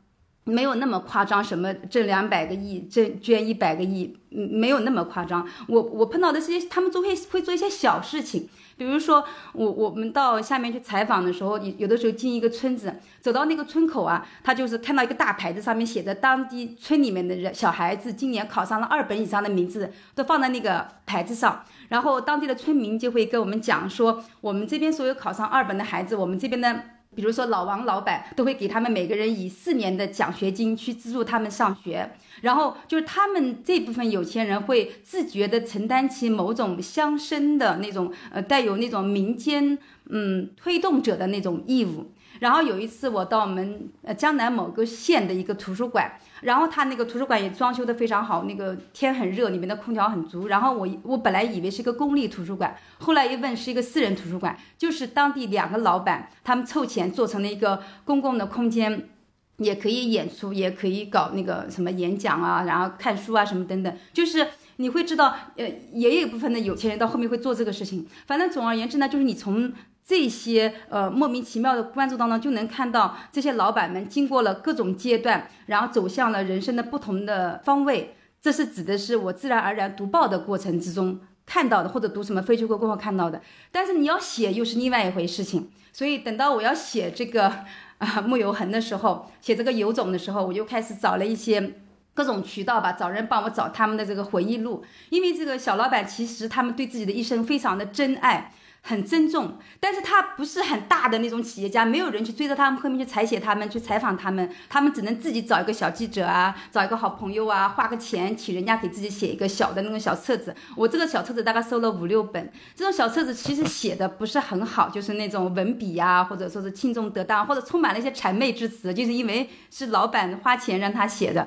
没有那么夸张，什么挣两百个亿，挣捐一百个亿，没有那么夸张。我我碰到的这些，他们都会会做一些小事情，比如说我我们到下面去采访的时候，有的时候进一个村子，走到那个村口啊，他就是看到一个大牌子，上面写着当地村里面的人小孩子今年考上了二本以上的名字都放在那个牌子上，然后当地的村民就会跟我们讲说，我们这边所有考上二本的孩子，我们这边的。比如说老王老板都会给他们每个人以四年的奖学金去资助他们上学，然后就是他们这部分有钱人会自觉地承担起某种乡绅的那种呃带有那种民间嗯推动者的那种义务。然后有一次我到我们呃江南某个县的一个图书馆。然后他那个图书馆也装修的非常好，那个天很热，里面的空调很足。然后我我本来以为是一个公立图书馆，后来一问是一个私人图书馆，就是当地两个老板他们凑钱做成了一个公共的空间，也可以演出，也可以搞那个什么演讲啊，然后看书啊什么等等。就是你会知道，呃，也有一部分的有钱人到后面会做这个事情。反正总而言之呢，就是你从。这些呃莫名其妙的关注当中，就能看到这些老板们经过了各种阶段，然后走向了人生的不同的方位。这是指的是我自然而然读报的过程之中。看到的，或者读什么非虚构过后看到的。但是你要写又是另外一回事情。所以等到我要写这个 啊木有痕的时候，写这个有种的时候，我就开始找了一些。各种渠道吧，找人帮我找他们的这个回忆录，因为这个小老板其实他们对自己的一生非常的珍爱，很尊重，但是他不是很大的那种企业家，没有人去追着他们后面去采写他们，去采访他们，他们只能自己找一个小记者啊，找一个好朋友啊，花个钱请人家给自己写一个小的那种小册子。我这个小册子大概收了五六本，这种小册子其实写的不是很好，就是那种文笔呀，或者说是轻重得当，或者充满了一些谄媚之词，就是因为是老板花钱让他写的。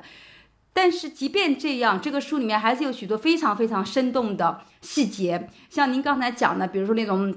但是即便这样，这个书里面还是有许多非常非常生动的细节，像您刚才讲的，比如说那种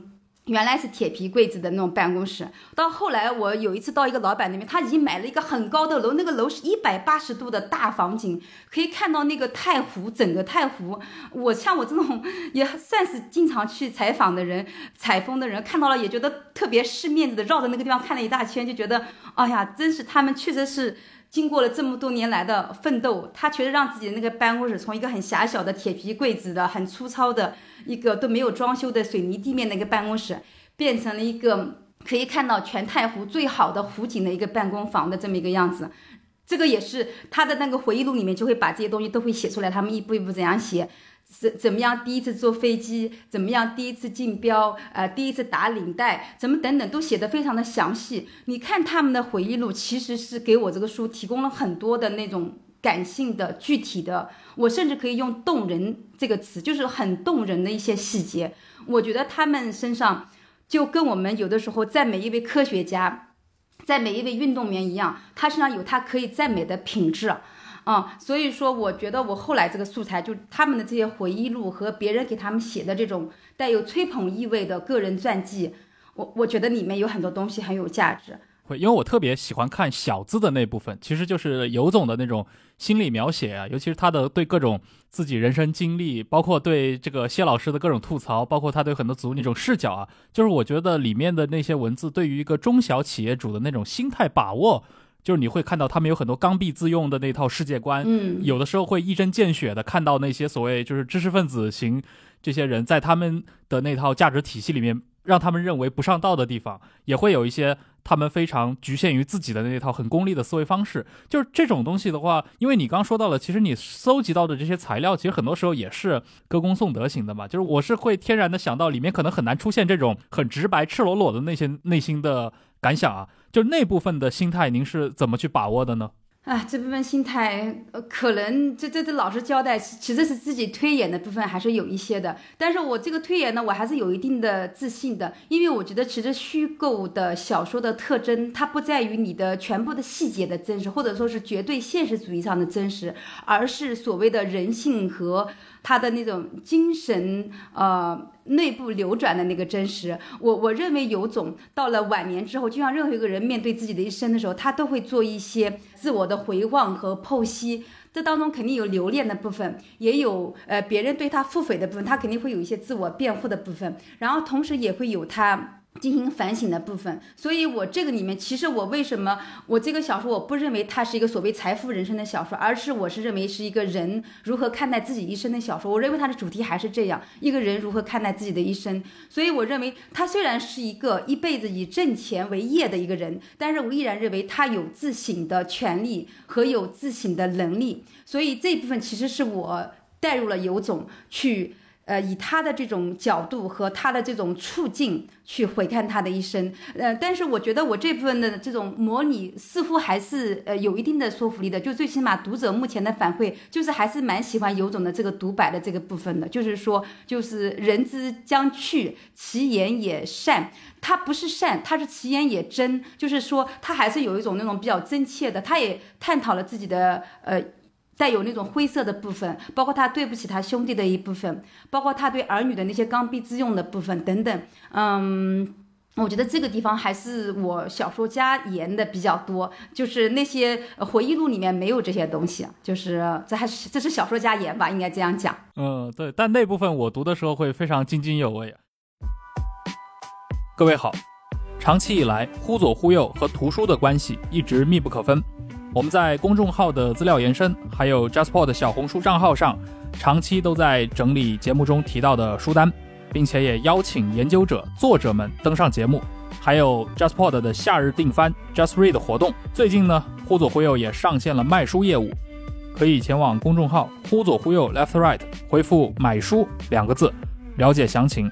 原来是铁皮柜子的那种办公室，到后来我有一次到一个老板那边，他已经买了一个很高的楼，那个楼是一百八十度的大房景，可以看到那个太湖，整个太湖。我像我这种也算是经常去采访的人、采风的人，看到了也觉得特别是面子的，绕着那个地方看了一大圈，就觉得，哎呀，真是他们确实是。经过了这么多年来的奋斗，他觉得让自己的那个办公室从一个很狭小的铁皮柜子的、很粗糙的一个都没有装修的水泥地面的一个办公室，变成了一个可以看到全太湖最好的湖景的一个办公房的这么一个样子。这个也是他的那个回忆录里面就会把这些东西都会写出来，他们一步一步怎样写。怎怎么样？第一次坐飞机怎么样？第一次竞标，呃，第一次打领带，怎么等等，都写的非常的详细。你看他们的回忆录，其实是给我这个书提供了很多的那种感性的、具体的，我甚至可以用“动人”这个词，就是很动人的一些细节。我觉得他们身上就跟我们有的时候在每一位科学家，在每一位运动员一样，他身上有他可以赞美的品质。啊所以说，我觉得我后来这个素材，就他们的这些回忆录和别人给他们写的这种带有吹捧意味的个人传记，我我觉得里面有很多东西很有价值。会，因为我特别喜欢看小资的那部分，其实就是尤总的那种心理描写啊，尤其是他的对各种自己人生经历，包括对这个谢老师的各种吐槽，包括他对很多组那种视角啊，就是我觉得里面的那些文字对于一个中小企业主的那种心态把握。就是你会看到他们有很多刚愎自用的那套世界观，嗯，有的时候会一针见血的看到那些所谓就是知识分子型这些人在他们的那套价值体系里面，让他们认为不上道的地方，也会有一些他们非常局限于自己的那套很功利的思维方式。就是这种东西的话，因为你刚说到了，其实你搜集到的这些材料，其实很多时候也是歌功颂德型的嘛。就是我是会天然的想到里面可能很难出现这种很直白、赤裸裸的那些内心的感想啊。就那部分的心态，您是怎么去把握的呢？啊，这部分心态，呃，可能这这这老实交代，其实是自己推演的部分还是有一些的。但是我这个推演呢，我还是有一定的自信的，因为我觉得其实虚构的小说的特征，它不在于你的全部的细节的真实，或者说是绝对现实主义上的真实，而是所谓的人性和。他的那种精神，呃，内部流转的那个真实，我我认为有种到了晚年之后，就像任何一个人面对自己的一生的时候，他都会做一些自我的回望和剖析，这当中肯定有留恋的部分，也有呃别人对他腹诽的部分，他肯定会有一些自我辩护的部分，然后同时也会有他。进行反省的部分，所以我这个里面，其实我为什么我这个小说，我不认为它是一个所谓财富人生的小说，而是我是认为是一个人如何看待自己一生的小说。我认为它的主题还是这样，一个人如何看待自己的一生。所以我认为他虽然是一个一辈子以挣钱为业的一个人，但是我依然认为他有自省的权利和有自省的能力。所以这部分其实是我带入了有种去。呃，以他的这种角度和他的这种处境去回看他的一生，呃，但是我觉得我这部分的这种模拟似乎还是呃有一定的说服力的，就最起码读者目前的反馈就是还是蛮喜欢有种的这个独白的这个部分的，就是说，就是人之将去，其言也善，他不是善，他是其言也真，就是说他还是有一种那种比较真切的，他也探讨了自己的呃。带有那种灰色的部分，包括他对不起他兄弟的一部分，包括他对儿女的那些刚愎自用的部分等等。嗯，我觉得这个地方还是我小说家言的比较多，就是那些回忆录里面没有这些东西，就是这还是这是小说家言吧，应该这样讲。嗯，对，但那部分我读的时候会非常津津有味。各位好，长期以来，忽左忽右和图书的关系一直密不可分。我们在公众号的资料延伸，还有 JustPod 小红书账号上，长期都在整理节目中提到的书单，并且也邀请研究者、作者们登上节目。还有 JustPod 的夏日订番 Just Read 活动，最近呢，忽左忽右也上线了卖书业务，可以前往公众号忽左忽右 Left Right 回复“买书”两个字，了解详情。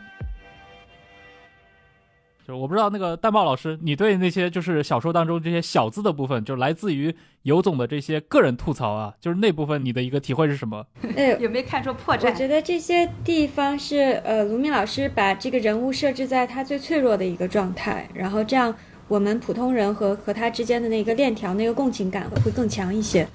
就是我不知道那个蛋豹老师，你对那些就是小说当中这些小字的部分，就是来自于尤总的这些个人吐槽啊，就是那部分你的一个体会是什么？哎，有没有看出破绽我？觉得这些地方是呃，卢米老师把这个人物设置在他最脆弱的一个状态，然后这样我们普通人和和他之间的那个链条、那个共情感会更强一些。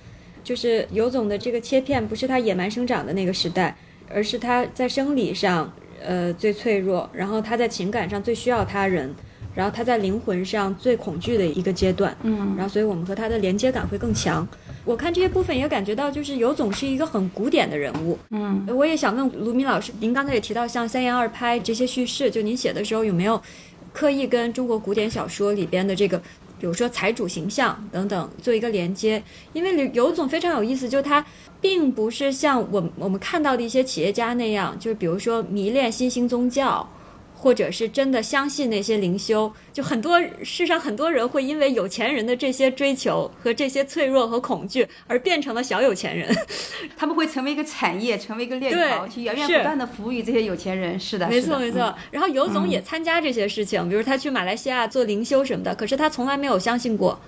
就是尤总的这个切片不是他野蛮生长的那个时代，而是他在生理上呃最脆弱，然后他在情感上最需要他人，然后他在灵魂上最恐惧的一个阶段。嗯，然后所以我们和他的连接感会更强。我看这些部分也感觉到，就是尤总是一个很古典的人物。嗯，我也想问卢米老师，您刚才也提到像三言二拍这些叙事，就您写的时候有没有刻意跟中国古典小说里边的这个，比如说财主形象等等做一个连接？因为尤总非常有意思，就他并不是像我我们看到的一些企业家那样，就是比如说迷恋新兴宗教。或者是真的相信那些灵修，就很多世上很多人会因为有钱人的这些追求和这些脆弱和恐惧而变成了小有钱人。他们会成为一个产业，成为一个链条，去源源不断的服务于这些有钱人。是的，没错没错。然后尤总也参加这些事情，比如他去马来西亚做灵修什么的，可是他从来没有相信过。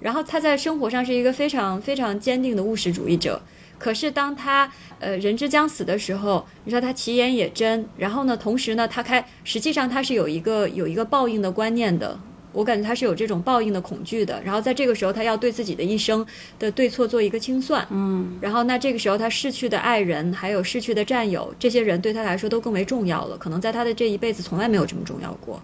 然后他在生活上是一个非常非常坚定的务实主义者。可是当他呃人之将死的时候，你说他其言也真，然后呢，同时呢，他开实际上他是有一个有一个报应的观念的。我感觉他是有这种报应的恐惧的，然后在这个时候，他要对自己的一生的对错做一个清算，嗯，然后那这个时候他逝去的爱人，还有逝去的战友，这些人对他来说都更为重要了，可能在他的这一辈子从来没有这么重要过。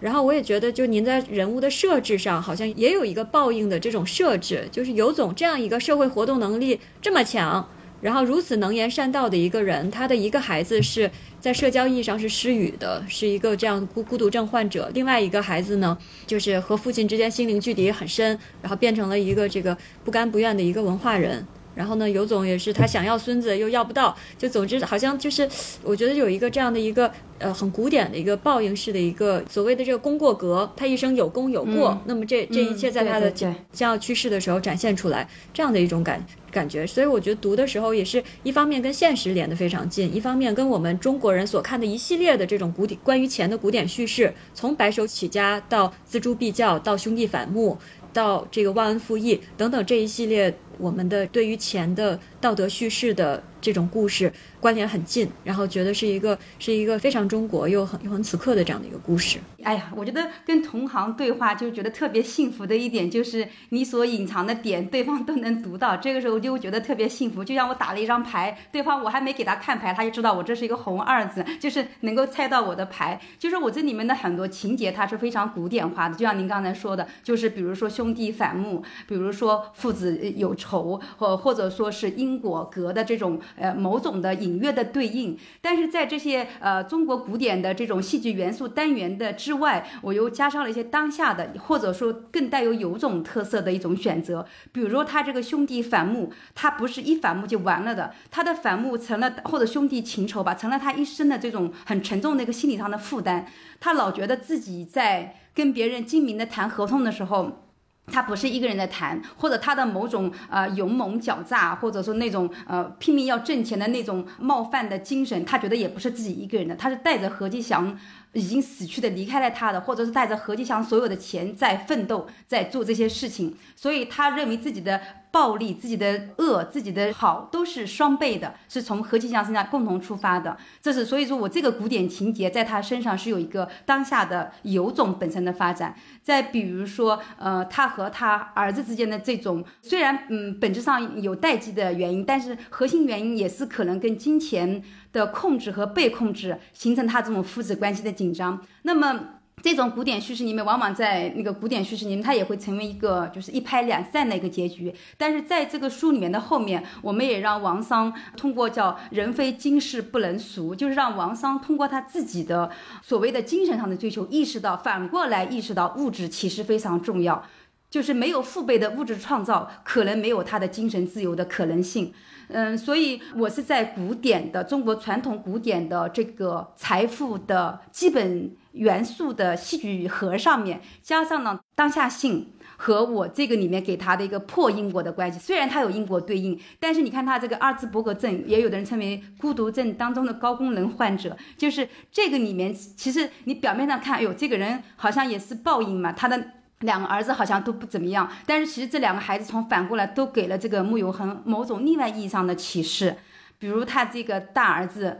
然后我也觉得，就您在人物的设置上，好像也有一个报应的这种设置，就是尤总这样一个社会活动能力这么强，然后如此能言善道的一个人，他的一个孩子是在社交意义上是失语的，是一个这样孤孤独症患者；另外一个孩子呢，就是和父亲之间心灵距离很深，然后变成了一个这个不甘不愿的一个文化人。然后呢，尤总也是他想要孙子又要不到，就总之好像就是，我觉得有一个这样的一个呃很古典的一个报应式的一个所谓的这个功过格，他一生有功有过，嗯那么这这一切在他的将要去世的时候展现出来，这样的一种感感觉。所以我觉得读的时候也是一方面跟现实连得非常近，一方面跟我们中国人所看的一系列的这种古典关于钱的古典叙事，从白手起家到锱铢必较，到兄弟反目。到这个忘恩负义等等这一系列我们的对于钱的道德叙事的这种故事关联很近，然后觉得是一个是一个非常中国又很又很此刻的这样的一个故事。哎呀，我觉得跟同行对话就觉得特别幸福的一点，就是你所隐藏的点，对方都能读到。这个时候就会觉得特别幸福。就像我打了一张牌，对方我还没给他看牌，他就知道我这是一个红二字，就是能够猜到我的牌。就是我这里面的很多情节，它是非常古典化的。就像您刚才说的，就是比如说兄弟反目，比如说父子有仇，或或者说是因因果格的这种呃某种的隐约的对应。但是在这些呃中国古典的这种戏剧元素单元的之外，我又加上了一些当下的，或者说更带有有种特色的一种选择。比如说他这个兄弟反目，他不是一反目就完了的，他的反目成了或者兄弟情仇吧，成了他一生的这种很沉重的一个心理上的负担。他老觉得自己在跟别人精明的谈合同的时候。他不是一个人在谈，或者他的某种呃勇猛狡诈，或者说那种呃拼命要挣钱的那种冒犯的精神，他觉得也不是自己一个人的，他是带着何吉祥已经死去的离开了他的，或者是带着何吉祥所有的钱在奋斗，在做这些事情，所以他认为自己的暴力、自己的恶、自己的好都是双倍的，是从何其祥身上共同出发的。这是所以说我这个古典情节在他身上是有一个当下的有种本身的发展。再比如说，呃，他和他儿子之间的这种，虽然嗯本质上有代际的原因，但是核心原因也是可能跟金钱的控制和被控制形成他这种父子关系的紧张。那么。这种古典叙事里面，往往在那个古典叙事里面，它也会成为一个就是一拍两散的一个结局。但是在这个书里面的后面，我们也让王桑通过叫“人非今世不能俗”，就是让王桑通过他自己的所谓的精神上的追求，意识到反过来意识到物质其实非常重要。就是没有父辈的物质创造，可能没有他的精神自由的可能性。嗯，所以我是在古典的中国传统古典的这个财富的基本元素的戏剧核上面，加上了当下性和我这个里面给他的一个破因果的关系。虽然它有因果对应，但是你看他这个阿尔兹伯格症，也有的人称为孤独症当中的高功能患者，就是这个里面，其实你表面上看，哎呦，这个人好像也是报应嘛，他的。两个儿子好像都不怎么样，但是其实这两个孩子从反过来都给了这个穆有恒某种另外意义上的启示，比如他这个大儿子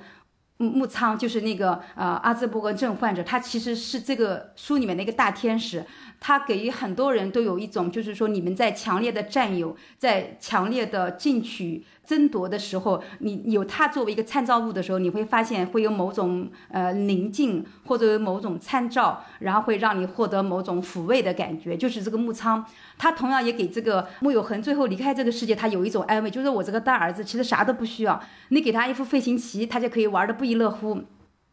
木木仓，就是那个呃阿兹伯格症患者，他其实是这个书里面的一个大天使。他给予很多人都有一种，就是说你们在强烈的占有，在强烈的进取争夺的时候，你有他作为一个参照物的时候，你会发现会有某种呃宁静或者有某种参照，然后会让你获得某种抚慰的感觉。就是这个木仓，他同样也给这个木有恒最后离开这个世界，他有一种安慰，就是我这个大儿子其实啥都不需要，你给他一副飞行棋，他就可以玩的不亦乐乎。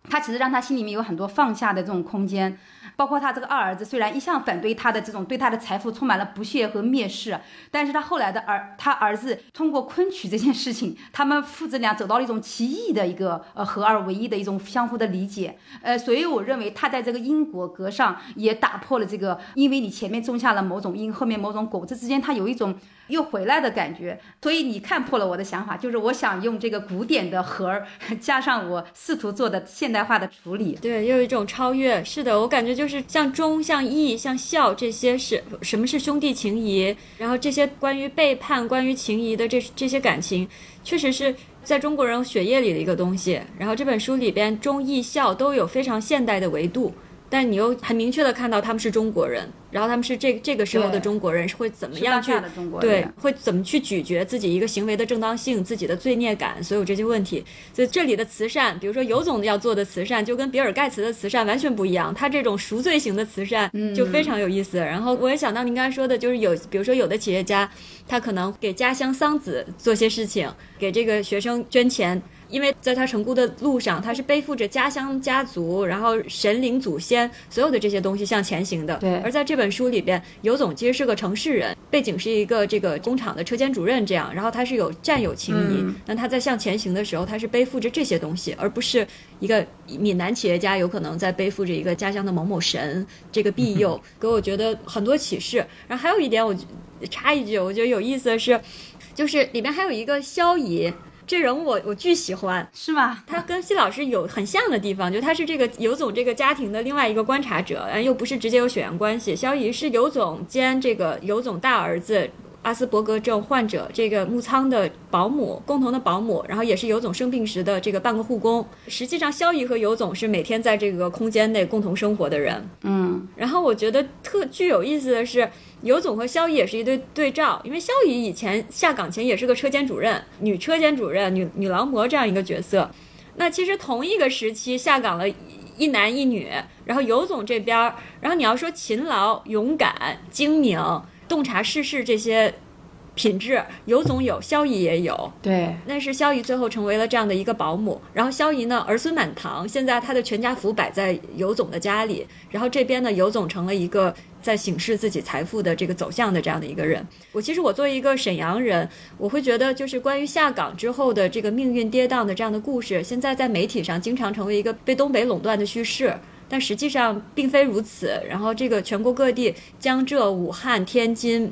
他其实让他心里面有很多放下的这种空间。包括他这个二儿子，虽然一向反对他的这种对他的财富充满了不屑和蔑视，但是他后来的儿，他儿子通过昆曲这件事情，他们父子俩走到了一种奇异的一个呃合二为一的一种相互的理解，呃，所以我认为他在这个因果格上也打破了这个，因为你前面种下了某种因，后面某种果，这之间他有一种。又回来的感觉，所以你看破了我的想法，就是我想用这个古典的核儿，加上我试图做的现代化的处理，对，又有一种超越。是的，我感觉就是像忠、像义、像孝这些是什么是兄弟情谊，然后这些关于背叛、关于情谊的这这些感情，确实是在中国人血液里的一个东西。然后这本书里边忠义孝都有非常现代的维度。但你又很明确的看到他们是中国人，然后他们是这这个时候的中国人是会怎么样去对会怎么去咀嚼自己一个行为的正当性、自己的罪孽感，所有这些问题。所以这里的慈善，比如说尤总要做的慈善，就跟比尔盖茨的慈善完全不一样。他这种赎罪型的慈善就非常有意思。然后我也想到您刚才说的，就是有比如说有的企业家，他可能给家乡桑梓做些事情，给这个学生捐钱。因为在他成功的路上，他是背负着家乡、家族，然后神灵、祖先所有的这些东西向前行的。对。而在这本书里边，尤总其实是个城市人，背景是一个这个工厂的车间主任，这样，然后他是有战友情谊。那他在向前行的时候，他是背负着这些东西，而不是一个闽南企业家有可能在背负着一个家乡的某某神这个庇佑，给我觉得很多启示。然后还有一点，我插一句，我觉得有意思的是，就是里边还有一个萧仪。这人物我我巨喜欢，是吗？他跟谢老师有很像的地方，就他是这个尤总这个家庭的另外一个观察者，又不是直接有血缘关系。肖怡是尤总兼这个尤总大儿子阿斯伯格症患者这个木仓的保姆，共同的保姆，然后也是尤总生病时的这个半个护工。实际上，肖姨和尤总是每天在这个空间内共同生活的人。嗯，然后我觉得特具有意思的是。尤总和肖姨也是一对对照，因为肖姨以前下岗前也是个车间主任，女车间主任、女女劳模这样一个角色。那其实同一个时期下岗了一男一女，然后尤总这边，然后你要说勤劳、勇敢、精明、洞察世事这些。品质，尤总有，萧姨也有，对，那是萧姨最后成为了这样的一个保姆，然后萧姨呢儿孙满堂，现在她的全家福摆在尤总的家里，然后这边呢尤总成了一个在醒示自己财富的这个走向的这样的一个人。我其实我作为一个沈阳人，我会觉得就是关于下岗之后的这个命运跌宕的这样的故事，现在在媒体上经常成为一个被东北垄断的叙事。但实际上并非如此。然后，这个全国各地，江浙、武汉、天津，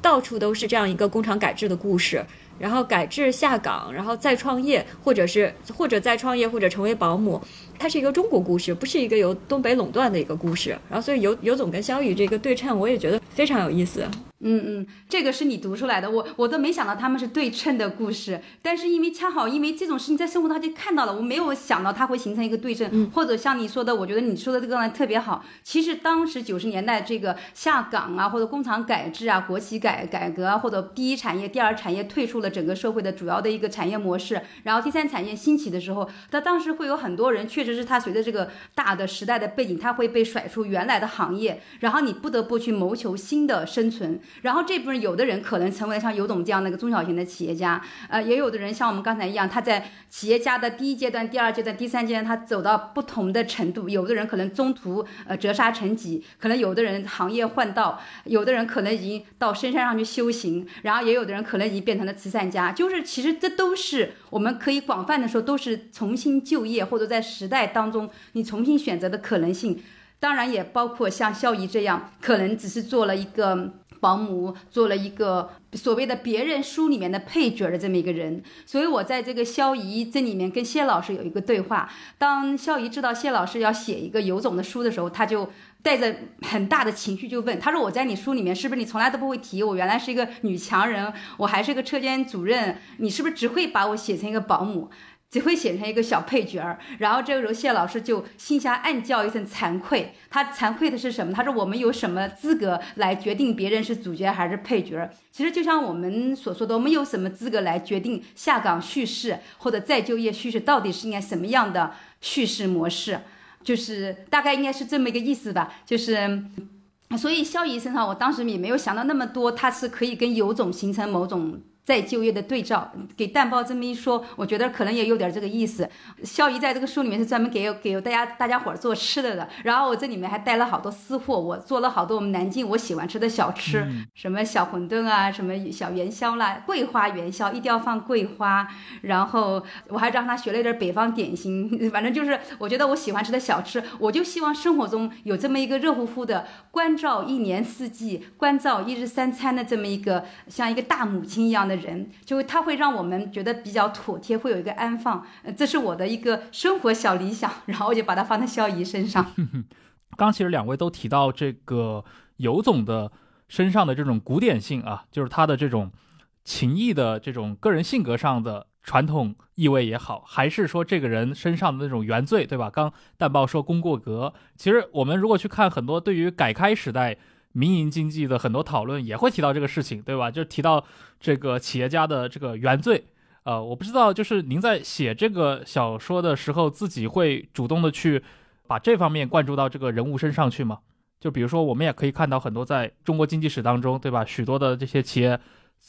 到处都是这样一个工厂改制的故事。然后改制下岗，然后再创业，或者是或者再创业，或者成为保姆。它是一个中国故事，不是一个由东北垄断的一个故事。然后，所以尤尤总跟肖宇这个对称，我也觉得非常有意思。嗯嗯，这个是你读出来的，我我都没想到他们是对称的故事，但是因为恰好因为这种事情在生活当中看到了，我没有想到它会形成一个对称，或者像你说的，我觉得你说的这个呢特别好。其实当时九十年代这个下岗啊，或者工厂改制啊，国企改改革啊，或者第一产业、第二产业退出了整个社会的主要的一个产业模式，然后第三产业兴起的时候，它当时会有很多人，确实就是他随着这个大的时代的背景，他会被甩出原来的行业，然后你不得不去谋求新的生存。然后这部分有的人可能成为像尤总这样的一个中小型的企业家，呃，也有的人像我们刚才一样，他在企业家的第一阶段、第二阶段、第三阶段，他走到不同的程度。有的人可能中途呃折杀成疾，可能有的人行业换道，有的人可能已经到深山上去修行，然后也有的人可能已经变成了慈善家。就是其实这都是我们可以广泛的说，都是重新就业或者在时代当中你重新选择的可能性。当然也包括像肖怡这样，可能只是做了一个保姆，做了一个所谓的别人书里面的配角的这么一个人。所以我在这个肖怡这里面跟谢老师有一个对话。当肖怡知道谢老师要写一个尤总的书的时候，他就带着很大的情绪就问：“他说我在你书里面是不是你从来都不会提我原来是一个女强人，我还是个车间主任，你是不是只会把我写成一个保姆？”只会写成一个小配角儿，然后这个时候谢老师就心下暗叫一声惭愧。他惭愧的是什么？他说：“我们有什么资格来决定别人是主角还是配角儿？其实就像我们所说的，我们有什么资格来决定下岗叙事或者再就业叙事到底是应该什么样的叙事模式？就是大概应该是这么一个意思吧。就是，所以肖姨身上，我当时也没有想到那么多，他是可以跟尤总形成某种。”再就业的对照，给蛋包这么一说，我觉得可能也有点这个意思。肖怡在这个书里面是专门给给大家大家伙儿做吃的的，然后我这里面还带了好多私货，我做了好多我们南京我喜欢吃的小吃，什么小馄饨啊，什么小元宵啦，桂花元宵一定要放桂花，然后我还让他学了一点北方点心，反正就是我觉得我喜欢吃的小吃，我就希望生活中有这么一个热乎乎的，关照一年四季，关照一日三餐的这么一个像一个大母亲一样的。的人，就他会让我们觉得比较妥帖，会有一个安放，这是我的一个生活小理想，然后我就把它放在肖怡身上。刚其实两位都提到这个尤总的身上的这种古典性啊，就是他的这种情谊的这种个人性格上的传统意味也好，还是说这个人身上的那种原罪，对吧？刚淡报说功过格，其实我们如果去看很多对于改开时代。民营经济的很多讨论也会提到这个事情，对吧？就提到这个企业家的这个原罪。呃，我不知道，就是您在写这个小说的时候，自己会主动的去把这方面灌注到这个人物身上去吗？就比如说，我们也可以看到很多在中国经济史当中，对吧？许多的这些企业，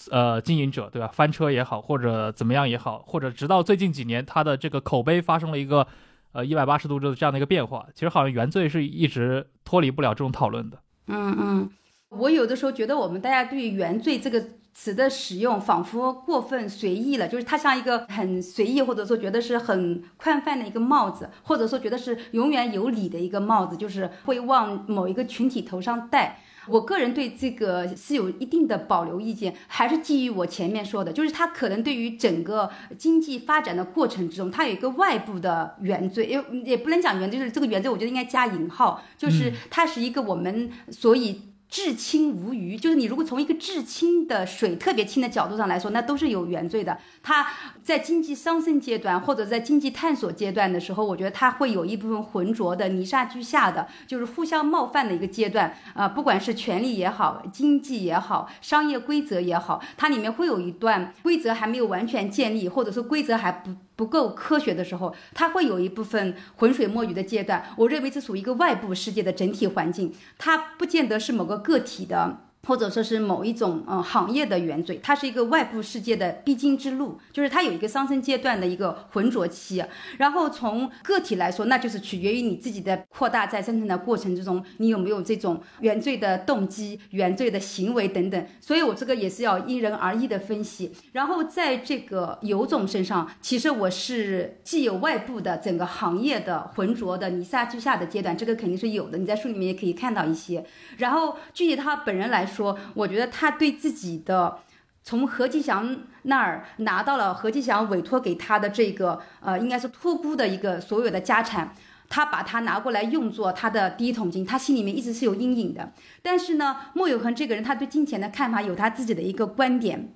呃，经营者，对吧？翻车也好，或者怎么样也好，或者直到最近几年，他的这个口碑发生了一个呃一百八十度的这样的一个变化。其实好像原罪是一直脱离不了这种讨论的。嗯嗯，我有的时候觉得我们大家对“原罪”这个词的使用，仿佛过分随意了，就是它像一个很随意，或者说觉得是很宽泛的一个帽子，或者说觉得是永远有理的一个帽子，就是会往某一个群体头上戴。我个人对这个是有一定的保留意见，还是基于我前面说的，就是它可能对于整个经济发展的过程之中，它有一个外部的原罪，也也不能讲原罪，就是这个原罪，我觉得应该加引号，就是它是一个我们所以。至清无余，就是你如果从一个至清的水特别清的角度上来说，那都是有原罪的。它在经济上升阶段或者在经济探索阶段的时候，我觉得它会有一部分浑浊的泥沙俱下的，就是互相冒犯的一个阶段。啊，不管是权力也好，经济也好，商业规则也好，它里面会有一段规则还没有完全建立，或者说规则还不。不够科学的时候，它会有一部分浑水摸鱼的阶段。我认为这属于一个外部世界的整体环境，它不见得是某个个体的。或者说是某一种嗯行业的原罪，它是一个外部世界的必经之路，就是它有一个上升阶段的一个浑浊期。然后从个体来说，那就是取决于你自己的扩大在生成的过程之中，你有没有这种原罪的动机、原罪的行为等等。所以我这个也是要因人而异的分析。然后在这个尤总身上，其实我是既有外部的整个行业的浑浊的泥沙俱下的阶段，这个肯定是有的。你在书里面也可以看到一些。然后具体他本人来说。说，我觉得他对自己的从何吉祥那儿拿到了何吉祥委托给他的这个呃，应该是托孤的一个所有的家产，他把它拿过来用作他的第一桶金，他心里面一直是有阴影的。但是呢，莫有恒这个人，他对金钱的看法有他自己的一个观点，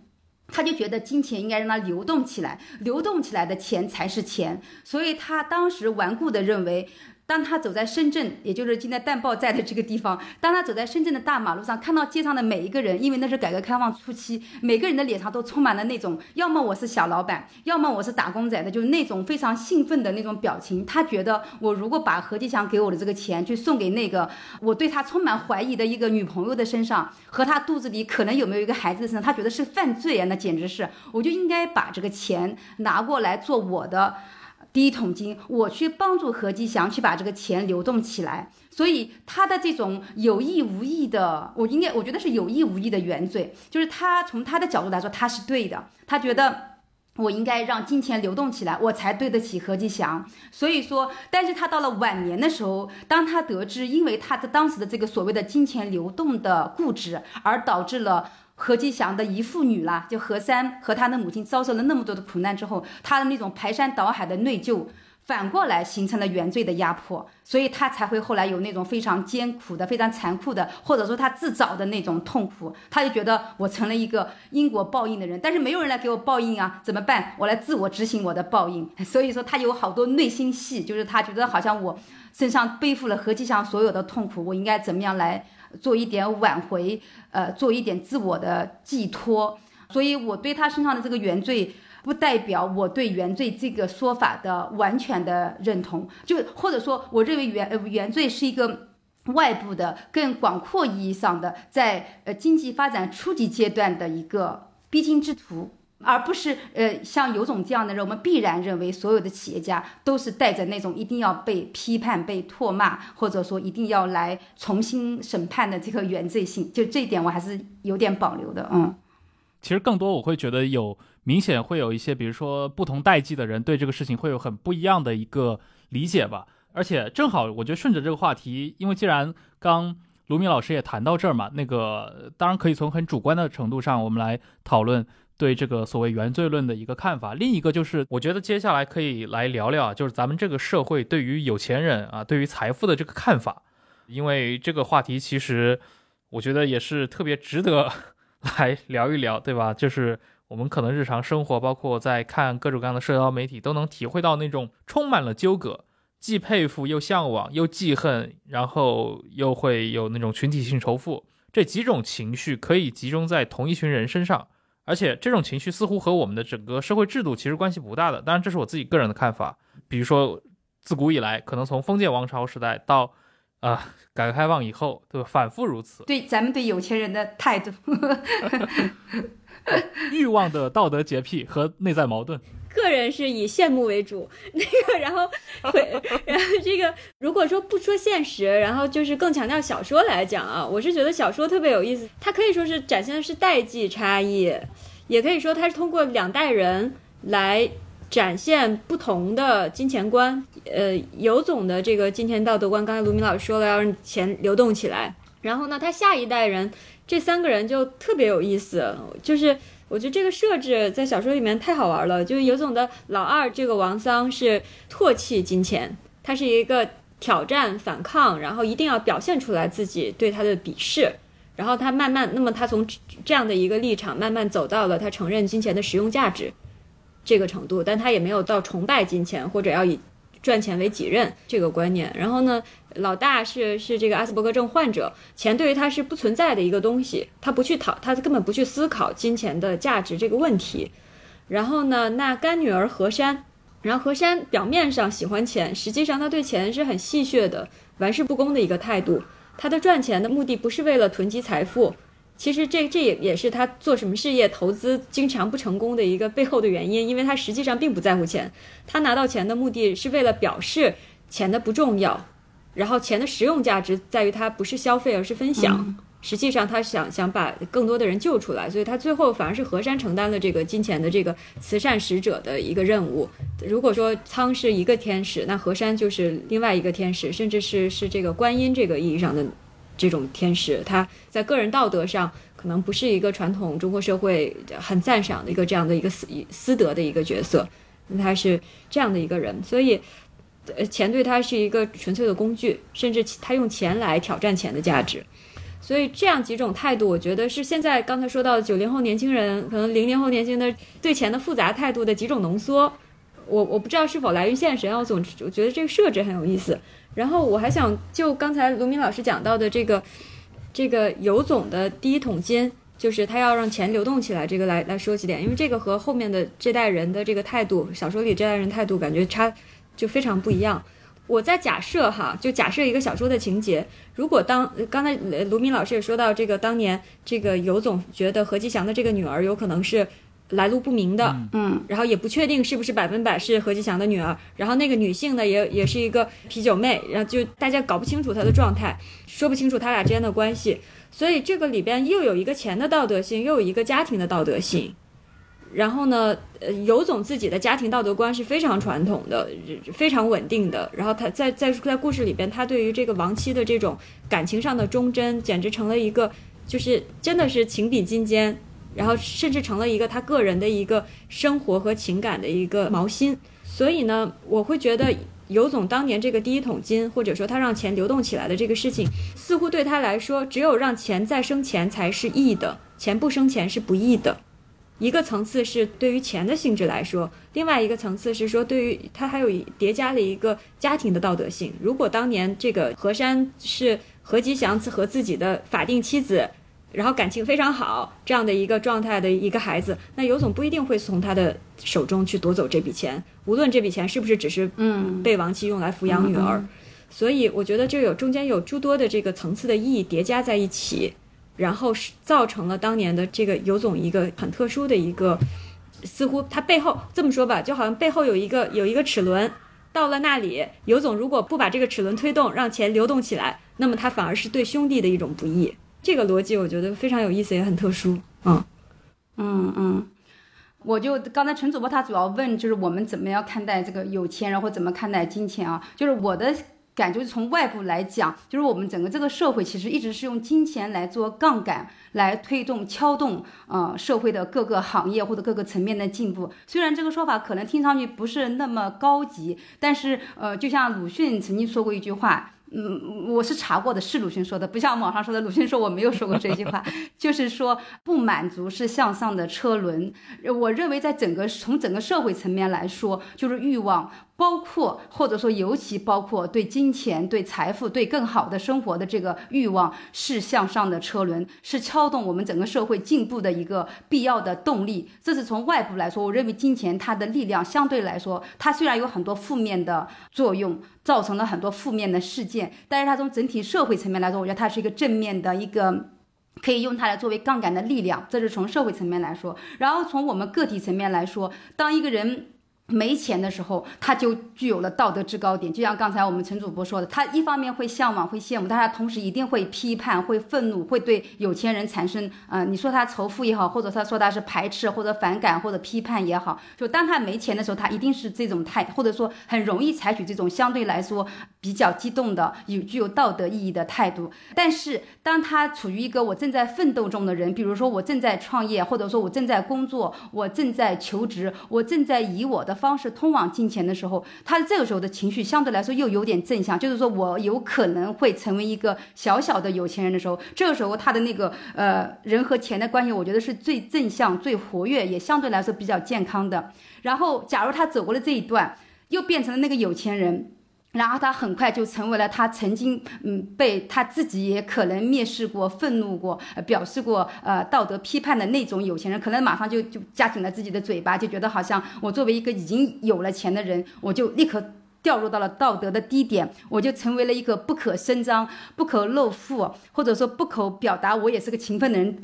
他就觉得金钱应该让它流动起来，流动起来的钱才是钱，所以他当时顽固的认为。当他走在深圳，也就是今天淡报在的这个地方，当他走在深圳的大马路上，看到街上的每一个人，因为那是改革开放初期，每个人的脸上都充满了那种，要么我是小老板，要么我是打工仔的，就是那种非常兴奋的那种表情。他觉得，我如果把何吉祥给我的这个钱去送给那个我对他充满怀疑的一个女朋友的身上，和他肚子里可能有没有一个孩子的身上，他觉得是犯罪啊！那简直是，我就应该把这个钱拿过来做我的。第一桶金，我去帮助何吉祥去把这个钱流动起来，所以他的这种有意无意的，我应该我觉得是有意无意的原罪，就是他从他的角度来说他是对的，他觉得我应该让金钱流动起来，我才对得起何吉祥。所以说，但是他到了晚年的时候，当他得知因为他的当时的这个所谓的金钱流动的固执，而导致了。何吉祥的姨父女啦，就何三和他的母亲遭受了那么多的苦难之后，他的那种排山倒海的内疚，反过来形成了原罪的压迫，所以他才会后来有那种非常艰苦的、非常残酷的，或者说他自找的那种痛苦。他就觉得我成了一个因果报应的人，但是没有人来给我报应啊，怎么办？我来自我执行我的报应。所以说他有好多内心戏，就是他觉得好像我身上背负了何吉祥所有的痛苦，我应该怎么样来？做一点挽回，呃，做一点自我的寄托，所以我对他身上的这个原罪，不代表我对原罪这个说法的完全的认同，就或者说，我认为原原罪是一个外部的、更广阔意义上的，在呃经济发展初级阶段的一个必经之途。而不是呃，像有种这样的人，我们必然认为所有的企业家都是带着那种一定要被批判、被唾骂，或者说一定要来重新审判的这个原罪性。就这一点，我还是有点保留的。嗯，其实更多我会觉得有明显会有一些，比如说不同代际的人对这个事情会有很不一样的一个理解吧。而且正好，我觉得顺着这个话题，因为既然刚卢明老师也谈到这儿嘛，那个当然可以从很主观的程度上，我们来讨论。对这个所谓原罪论的一个看法，另一个就是，我觉得接下来可以来聊聊，就是咱们这个社会对于有钱人啊，对于财富的这个看法，因为这个话题其实我觉得也是特别值得 来聊一聊，对吧？就是我们可能日常生活，包括在看各种各样的社交媒体，都能体会到那种充满了纠葛，既佩服又向往，又记恨，然后又会有那种群体性仇富，这几种情绪可以集中在同一群人身上。而且这种情绪似乎和我们的整个社会制度其实关系不大的，当然这是我自己个人的看法。比如说，自古以来，可能从封建王朝时代到，啊，改革开放以后，对吧？反复如此。对咱们对有钱人的态度，欲望的道德洁癖和内在矛盾。个人是以羡慕为主，那个，然后会，然后这个，如果说不说现实，然后就是更强调小说来讲啊，我是觉得小说特别有意思，它可以说是展现的是代际差异，也可以说它是通过两代人来展现不同的金钱观。呃，有总的这个金钱道德观，刚才卢明老师说了，要让钱流动起来，然后呢，他下一代人这三个人就特别有意思，就是。我觉得这个设置在小说里面太好玩了。就是有总的老二这个王桑是唾弃金钱，他是一个挑战反抗，然后一定要表现出来自己对他的鄙视。然后他慢慢，那么他从这样的一个立场慢慢走到了他承认金钱的实用价值这个程度，但他也没有到崇拜金钱或者要以赚钱为己任这个观念。然后呢？老大是是这个阿斯伯格症患者，钱对于他是不存在的一个东西，他不去讨，他根本不去思考金钱的价值这个问题。然后呢，那干女儿何山，然后何山表面上喜欢钱，实际上他对钱是很戏谑的、玩世不恭的一个态度。他的赚钱的目的不是为了囤积财富，其实这这也也是他做什么事业、投资经常不成功的一个背后的原因，因为他实际上并不在乎钱，他拿到钱的目的是为了表示钱的不重要。然后钱的实用价值在于它不是消费，而是分享。实际上，他想想把更多的人救出来，所以他最后反而是河山承担了这个金钱的这个慈善使者的一个任务。如果说仓是一个天使，那河山就是另外一个天使，甚至是是这个观音这个意义上的这种天使。他在个人道德上可能不是一个传统中国社会很赞赏的一个这样的一个私私德的一个角色，他是这样的一个人，所以。呃，钱对他是一个纯粹的工具，甚至他用钱来挑战钱的价值，所以这样几种态度，我觉得是现在刚才说到九零后年轻人，可能零零后年轻的对钱的复杂态度的几种浓缩。我我不知道是否来源现实，我总我觉得这个设置很有意思。然后我还想就刚才卢明老师讲到的这个这个尤总的第一桶金，就是他要让钱流动起来，这个来来说几点，因为这个和后面的这代人的这个态度，小说里这代人态度感觉差就非常不一样。我在假设哈，就假设一个小说的情节，如果当刚才卢明老师也说到这个当年这个尤总觉得何吉祥的这个女儿有可能是。来路不明的，嗯，然后也不确定是不是百分百是何吉祥的女儿，然后那个女性呢也也是一个啤酒妹，然后就大家搞不清楚她的状态，说不清楚他俩之间的关系，所以这个里边又有一个钱的道德性，又有一个家庭的道德性，然后呢，呃，尤总自己的家庭道德观是非常传统的，非常稳定的，然后他在在在故事里边，他对于这个亡妻的这种感情上的忠贞，简直成了一个就是真的是情比金坚。然后甚至成了一个他个人的一个生活和情感的一个毛心，所以呢，我会觉得尤总当年这个第一桶金，或者说他让钱流动起来的这个事情，似乎对他来说，只有让钱再生钱才是义的，钱不生钱是不义的。一个层次是对于钱的性质来说，另外一个层次是说对于他还有叠加了一个家庭的道德性。如果当年这个何山是何吉祥和自己的法定妻子。然后感情非常好，这样的一个状态的一个孩子，那尤总不一定会从他的手中去夺走这笔钱，无论这笔钱是不是只是嗯被亡妻用来抚养女儿，所以我觉得这有中间有诸多的这个层次的意义叠加在一起，然后是造成了当年的这个尤总一个很特殊的一个，似乎他背后这么说吧，就好像背后有一个有一个齿轮，到了那里，尤总如果不把这个齿轮推动，让钱流动起来，那么他反而是对兄弟的一种不义。这个逻辑我觉得非常有意思，也很特殊。嗯嗯嗯，我就刚才陈主播他主要问就是我们怎么样看待这个有钱人或怎么看待金钱啊？就是我的感觉从外部来讲，就是我们整个这个社会其实一直是用金钱来做杠杆，来推动敲动呃社会的各个行业或者各个层面的进步。虽然这个说法可能听上去不是那么高级，但是呃，就像鲁迅曾经说过一句话。嗯，我是查过的，是鲁迅说的，不像网上说的。鲁迅说我没有说过这句话，就是说不满足是向上的车轮。我认为在整个从整个社会层面来说，就是欲望。包括或者说尤其包括对金钱、对财富、对更好的生活的这个欲望，是向上的车轮，是敲动我们整个社会进步的一个必要的动力。这是从外部来说，我认为金钱它的力量相对来说，它虽然有很多负面的作用，造成了很多负面的事件，但是它从整体社会层面来说，我觉得它是一个正面的一个，可以用它来作为杠杆的力量。这是从社会层面来说，然后从我们个体层面来说，当一个人。没钱的时候，他就具有了道德制高点。就像刚才我们陈主播说的，他一方面会向往、会羡慕，但他同时一定会批判、会愤怒、会对有钱人产生，呃，你说他仇富也好，或者他说他是排斥或者反感或者批判也好，就当他没钱的时候，他一定是这种态，或者说很容易采取这种相对来说比较激动的、有具有道德意义的态度。但是当他处于一个我正在奋斗中的人，比如说我正在创业，或者说我正在工作，我正在求职，我正在以我的方式通往金钱的时候，他这个时候的情绪相对来说又有点正向，就是说我有可能会成为一个小小的有钱人的时候，这个时候他的那个呃人和钱的关系，我觉得是最正向、最活跃，也相对来说比较健康的。然后，假如他走过了这一段，又变成了那个有钱人。然后他很快就成为了他曾经嗯被他自己也可能蔑视过、愤怒过、表示过呃道德批判的那种有钱人，可能马上就就夹紧了自己的嘴巴，就觉得好像我作为一个已经有了钱的人，我就立刻掉入到了道德的低点，我就成为了一个不可声张、不可露富，或者说不可表达我也是个勤奋的人，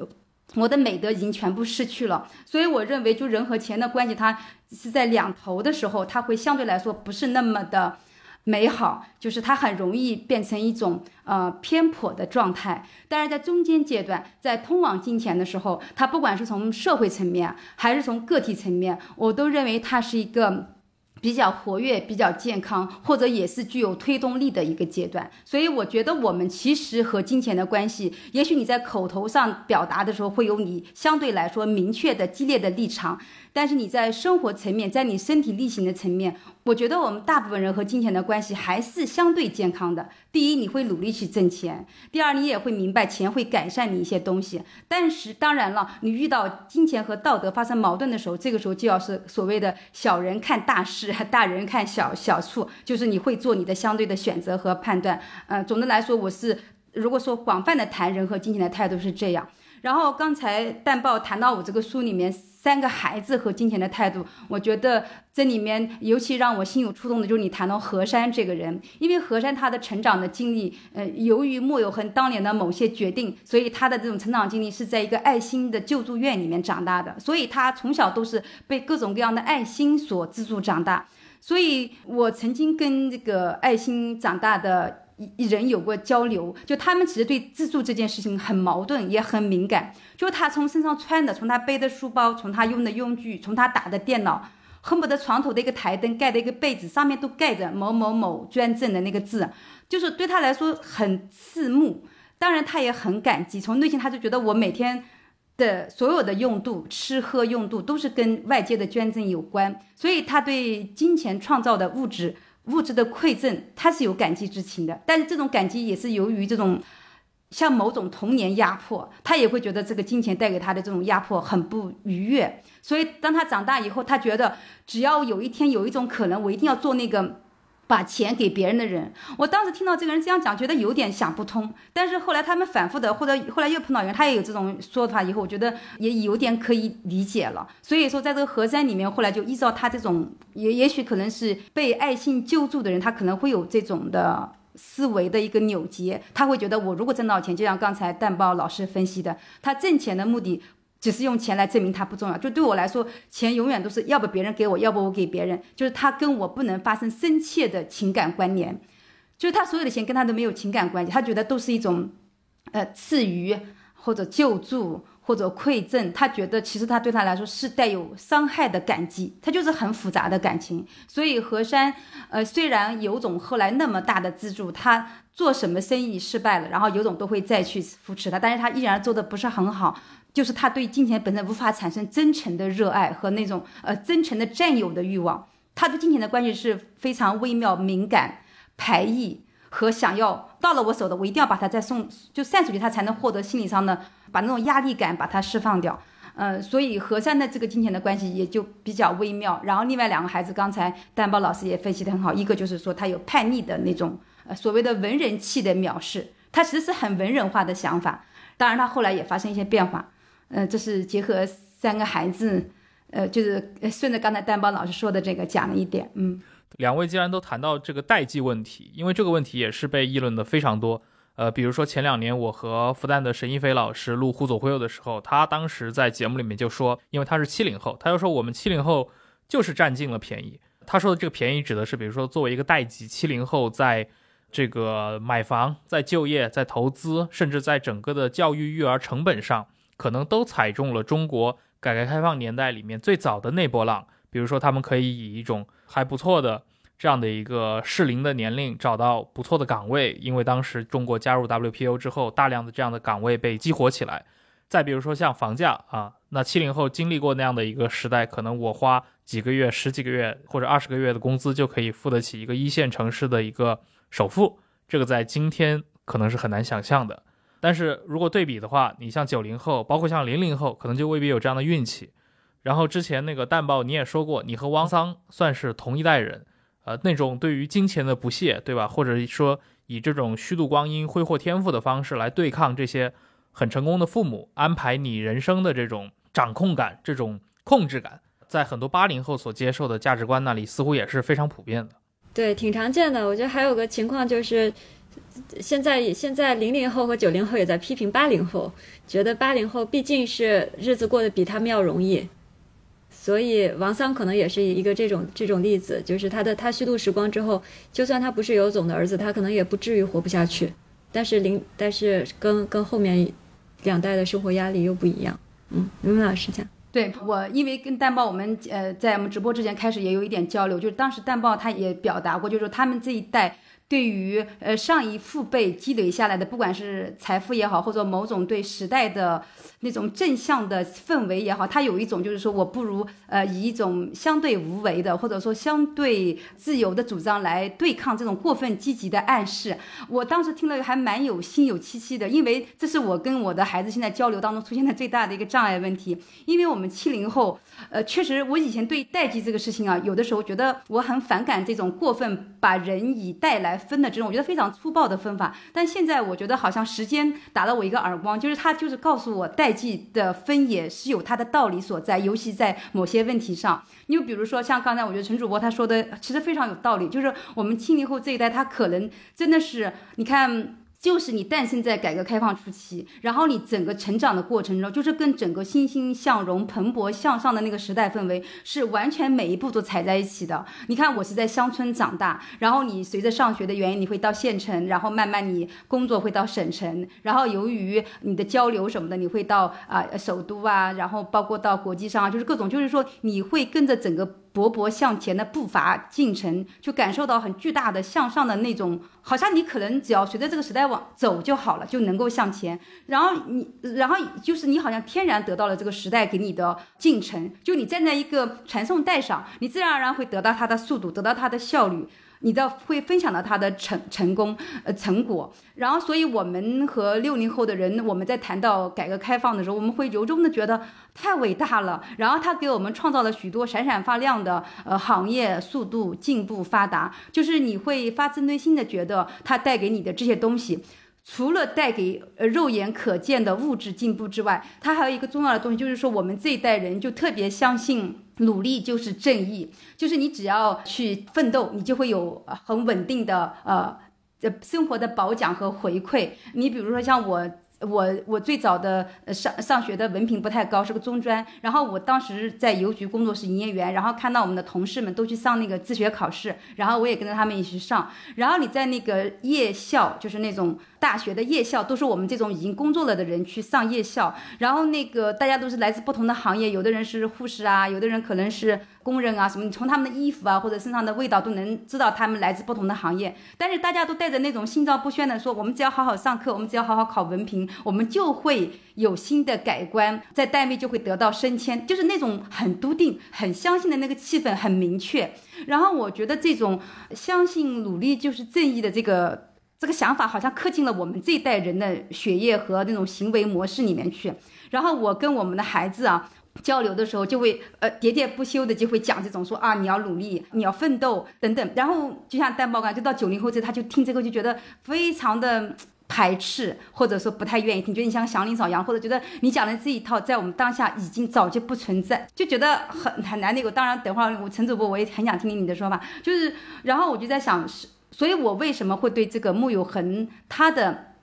我的美德已经全部失去了。所以我认为，就人和钱的关系，它是在两头的时候，它会相对来说不是那么的。美好就是它很容易变成一种呃偏颇的状态，但是在中间阶段，在通往金钱的时候，它不管是从社会层面还是从个体层面，我都认为它是一个比较活跃、比较健康，或者也是具有推动力的一个阶段。所以我觉得我们其实和金钱的关系，也许你在口头上表达的时候会有你相对来说明确的激烈的立场。但是你在生活层面，在你身体力行的层面，我觉得我们大部分人和金钱的关系还是相对健康的。第一，你会努力去挣钱；第二，你也会明白钱会改善你一些东西。但是当然了，你遇到金钱和道德发生矛盾的时候，这个时候就要是所谓的小人看大事，大人看小小处，就是你会做你的相对的选择和判断。呃，总的来说，我是如果说广泛的谈人和金钱的态度是这样。然后刚才淡豹谈到我这个书里面三个孩子和金钱的态度，我觉得这里面尤其让我心有触动的就是你谈到何山这个人，因为何山他的成长的经历，呃，由于莫有恒当年的某些决定，所以他的这种成长经历是在一个爱心的救助院里面长大的，所以他从小都是被各种各样的爱心所资助长大，所以我曾经跟这个爱心长大的。人有过交流，就他们其实对自助这件事情很矛盾，也很敏感。就他从身上穿的，从他背的书包，从他用的用具，从他打的电脑，恨不得床头的一个台灯盖的一个被子上面都盖着某某某捐赠的那个字，就是对他来说很刺目。当然他也很感激，从内心他就觉得我每天的所有的用度，吃喝用度都是跟外界的捐赠有关，所以他对金钱创造的物质。物质的馈赠，他是有感激之情的，但是这种感激也是由于这种像某种童年压迫，他也会觉得这个金钱带给他的这种压迫很不愉悦，所以当他长大以后，他觉得只要有一天有一种可能，我一定要做那个。把钱给别人的人，我当时听到这个人这样讲，觉得有点想不通。但是后来他们反复的，或者后来又碰到人，他也有这种说法，以后我觉得也有点可以理解了。所以说，在这个河山里面，后来就依照他这种，也也许可能是被爱心救助的人，他可能会有这种的思维的一个扭结，他会觉得我如果挣到钱，就像刚才蛋包老师分析的，他挣钱的目的。只是用钱来证明他不重要，就对我来说，钱永远都是要不别人给我，要不我给别人，就是他跟我不能发生深切的情感关联，就是他所有的钱跟他都没有情感关系，他觉得都是一种，呃，赐予或者救助或者馈赠，他觉得其实他对他来说是带有伤害的感激，他就是很复杂的感情。所以何山，呃，虽然有种后来那么大的资助，他做什么生意失败了，然后有种都会再去扶持他，但是他依然做的不是很好。就是他对金钱本身无法产生真诚的热爱和那种呃真诚的占有的欲望，他对金钱的关系是非常微妙、敏感、排异和想要到了我手的，我一定要把它再送就散出去，他才能获得心理上的把那种压力感把它释放掉。嗯，所以和山的这个金钱的关系也就比较微妙。然后另外两个孩子，刚才蛋包老师也分析的很好，一个就是说他有叛逆的那种呃所谓的文人气的藐视，他其实是很文人化的想法。当然他后来也发生一些变化。呃，这是结合三个孩子，呃，就是顺着刚才丹邦老师说的这个讲了一点，嗯。两位既然都谈到这个代际问题，因为这个问题也是被议论的非常多。呃，比如说前两年我和复旦的沈一飞老师录《互左互右》的时候，他当时在节目里面就说，因为他是七零后，他就说我们七零后就是占尽了便宜。他说的这个便宜指的是，比如说作为一个代际，七零后在这个买房、在就业、在投资，甚至在整个的教育育儿成本上。可能都踩中了中国改革开放年代里面最早的那波浪，比如说他们可以以一种还不错的这样的一个适龄的年龄找到不错的岗位，因为当时中国加入 WPO 之后，大量的这样的岗位被激活起来。再比如说像房价啊，那七零后经历过那样的一个时代，可能我花几个月、十几个月或者二十个月的工资就可以付得起一个一线城市的一个首付，这个在今天可能是很难想象的。但是如果对比的话，你像九零后，包括像零零后，可能就未必有这样的运气。然后之前那个淡报你也说过，你和汪桑算是同一代人，呃，那种对于金钱的不屑，对吧？或者说以这种虚度光阴、挥霍天赋的方式来对抗这些很成功的父母安排你人生的这种掌控感、这种控制感，在很多八零后所接受的价值观那里，似乎也是非常普遍的。对，挺常见的。我觉得还有个情况就是。现在现在零零后和九零后也在批评八零后，觉得八零后毕竟是日子过得比他们要容易，所以王桑可能也是一个这种这种例子，就是他的他虚度时光之后，就算他不是尤总的儿子，他可能也不至于活不下去。但是零但是跟跟后面两代的生活压力又不一样。嗯，刘明老师讲。对我，因为跟蛋豹我们呃在我们直播之前开始也有一点交流，就是当时蛋豹他也表达过，就是说他们这一代。对于呃上一父辈积累下来的，不管是财富也好，或者某种对时代的那种正向的氛围也好，他有一种就是说我不如呃以一种相对无为的，或者说相对自由的主张来对抗这种过分积极的暗示。我当时听了还蛮有心有戚戚的，因为这是我跟我的孩子现在交流当中出现的最大的一个障碍问题。因为我们七零后，呃，确实我以前对代际这个事情啊，有的时候觉得我很反感这种过分把人以代来分的这种，我觉得非常粗暴的分法。但现在我觉得好像时间打了我一个耳光，就是他就是告诉我代际的分野是有它的道理所在，尤其在某些问题上。你就比如说像刚才我觉得陈主播他说的其实非常有道理，就是我们七零后这一代他可能真的是你看。就是你诞生在改革开放初期，然后你整个成长的过程中，就是跟整个欣欣向荣、蓬勃向上的那个时代氛围是完全每一步都踩在一起的。你看，我是在乡村长大，然后你随着上学的原因，你会到县城，然后慢慢你工作会到省城，然后由于你的交流什么的，你会到啊首都啊，然后包括到国际上，就是各种，就是说你会跟着整个。勃勃向前的步伐进程，就感受到很巨大的向上的那种，好像你可能只要随着这个时代往走就好了，就能够向前。然后你，然后就是你好像天然得到了这个时代给你的进程，就你站在一个传送带上，你自然而然会得到它的速度，得到它的效率。你的会分享到他的成成功呃成果，然后所以我们和六零后的人，我们在谈到改革开放的时候，我们会由衷的觉得太伟大了。然后他给我们创造了许多闪闪发亮的呃行业，速度进步发达，就是你会发自内心的觉得他带给你的这些东西。除了带给呃肉眼可见的物质进步之外，它还有一个重要的东西，就是说我们这一代人就特别相信努力就是正义，就是你只要去奋斗，你就会有很稳定的呃呃生活的褒奖和回馈。你比如说像我。我我最早的上上学的文凭不太高，是个中专。然后我当时在邮局工作是营业员，然后看到我们的同事们都去上那个自学考试，然后我也跟着他们一起去上。然后你在那个夜校，就是那种大学的夜校，都是我们这种已经工作了的人去上夜校。然后那个大家都是来自不同的行业，有的人是护士啊，有的人可能是。工人啊，什么？你从他们的衣服啊，或者身上的味道都能知道他们来自不同的行业。但是大家都带着那种心照不宣的说，我们只要好好上课，我们只要好好考文凭，我们就会有新的改观，在单位就会得到升迁，就是那种很笃定、很相信的那个气氛很明确。然后我觉得这种相信努力就是正义的这个这个想法，好像刻进了我们这一代人的血液和那种行为模式里面去。然后我跟我们的孩子啊。交流的时候就会呃喋喋不休的就会讲这种说啊你要努力你要奋斗等等，然后就像蛋包干，就到九零后这他就听这个就觉得非常的排斥或者说不太愿意听，觉得你像祥林嫂一样，或者觉得你讲的这一套在我们当下已经早就不存在，就觉得很很难那个。当然等会儿我陈主播我也很想听听你的说法，就是然后我就在想是，所以我为什么会对这个木有恒他的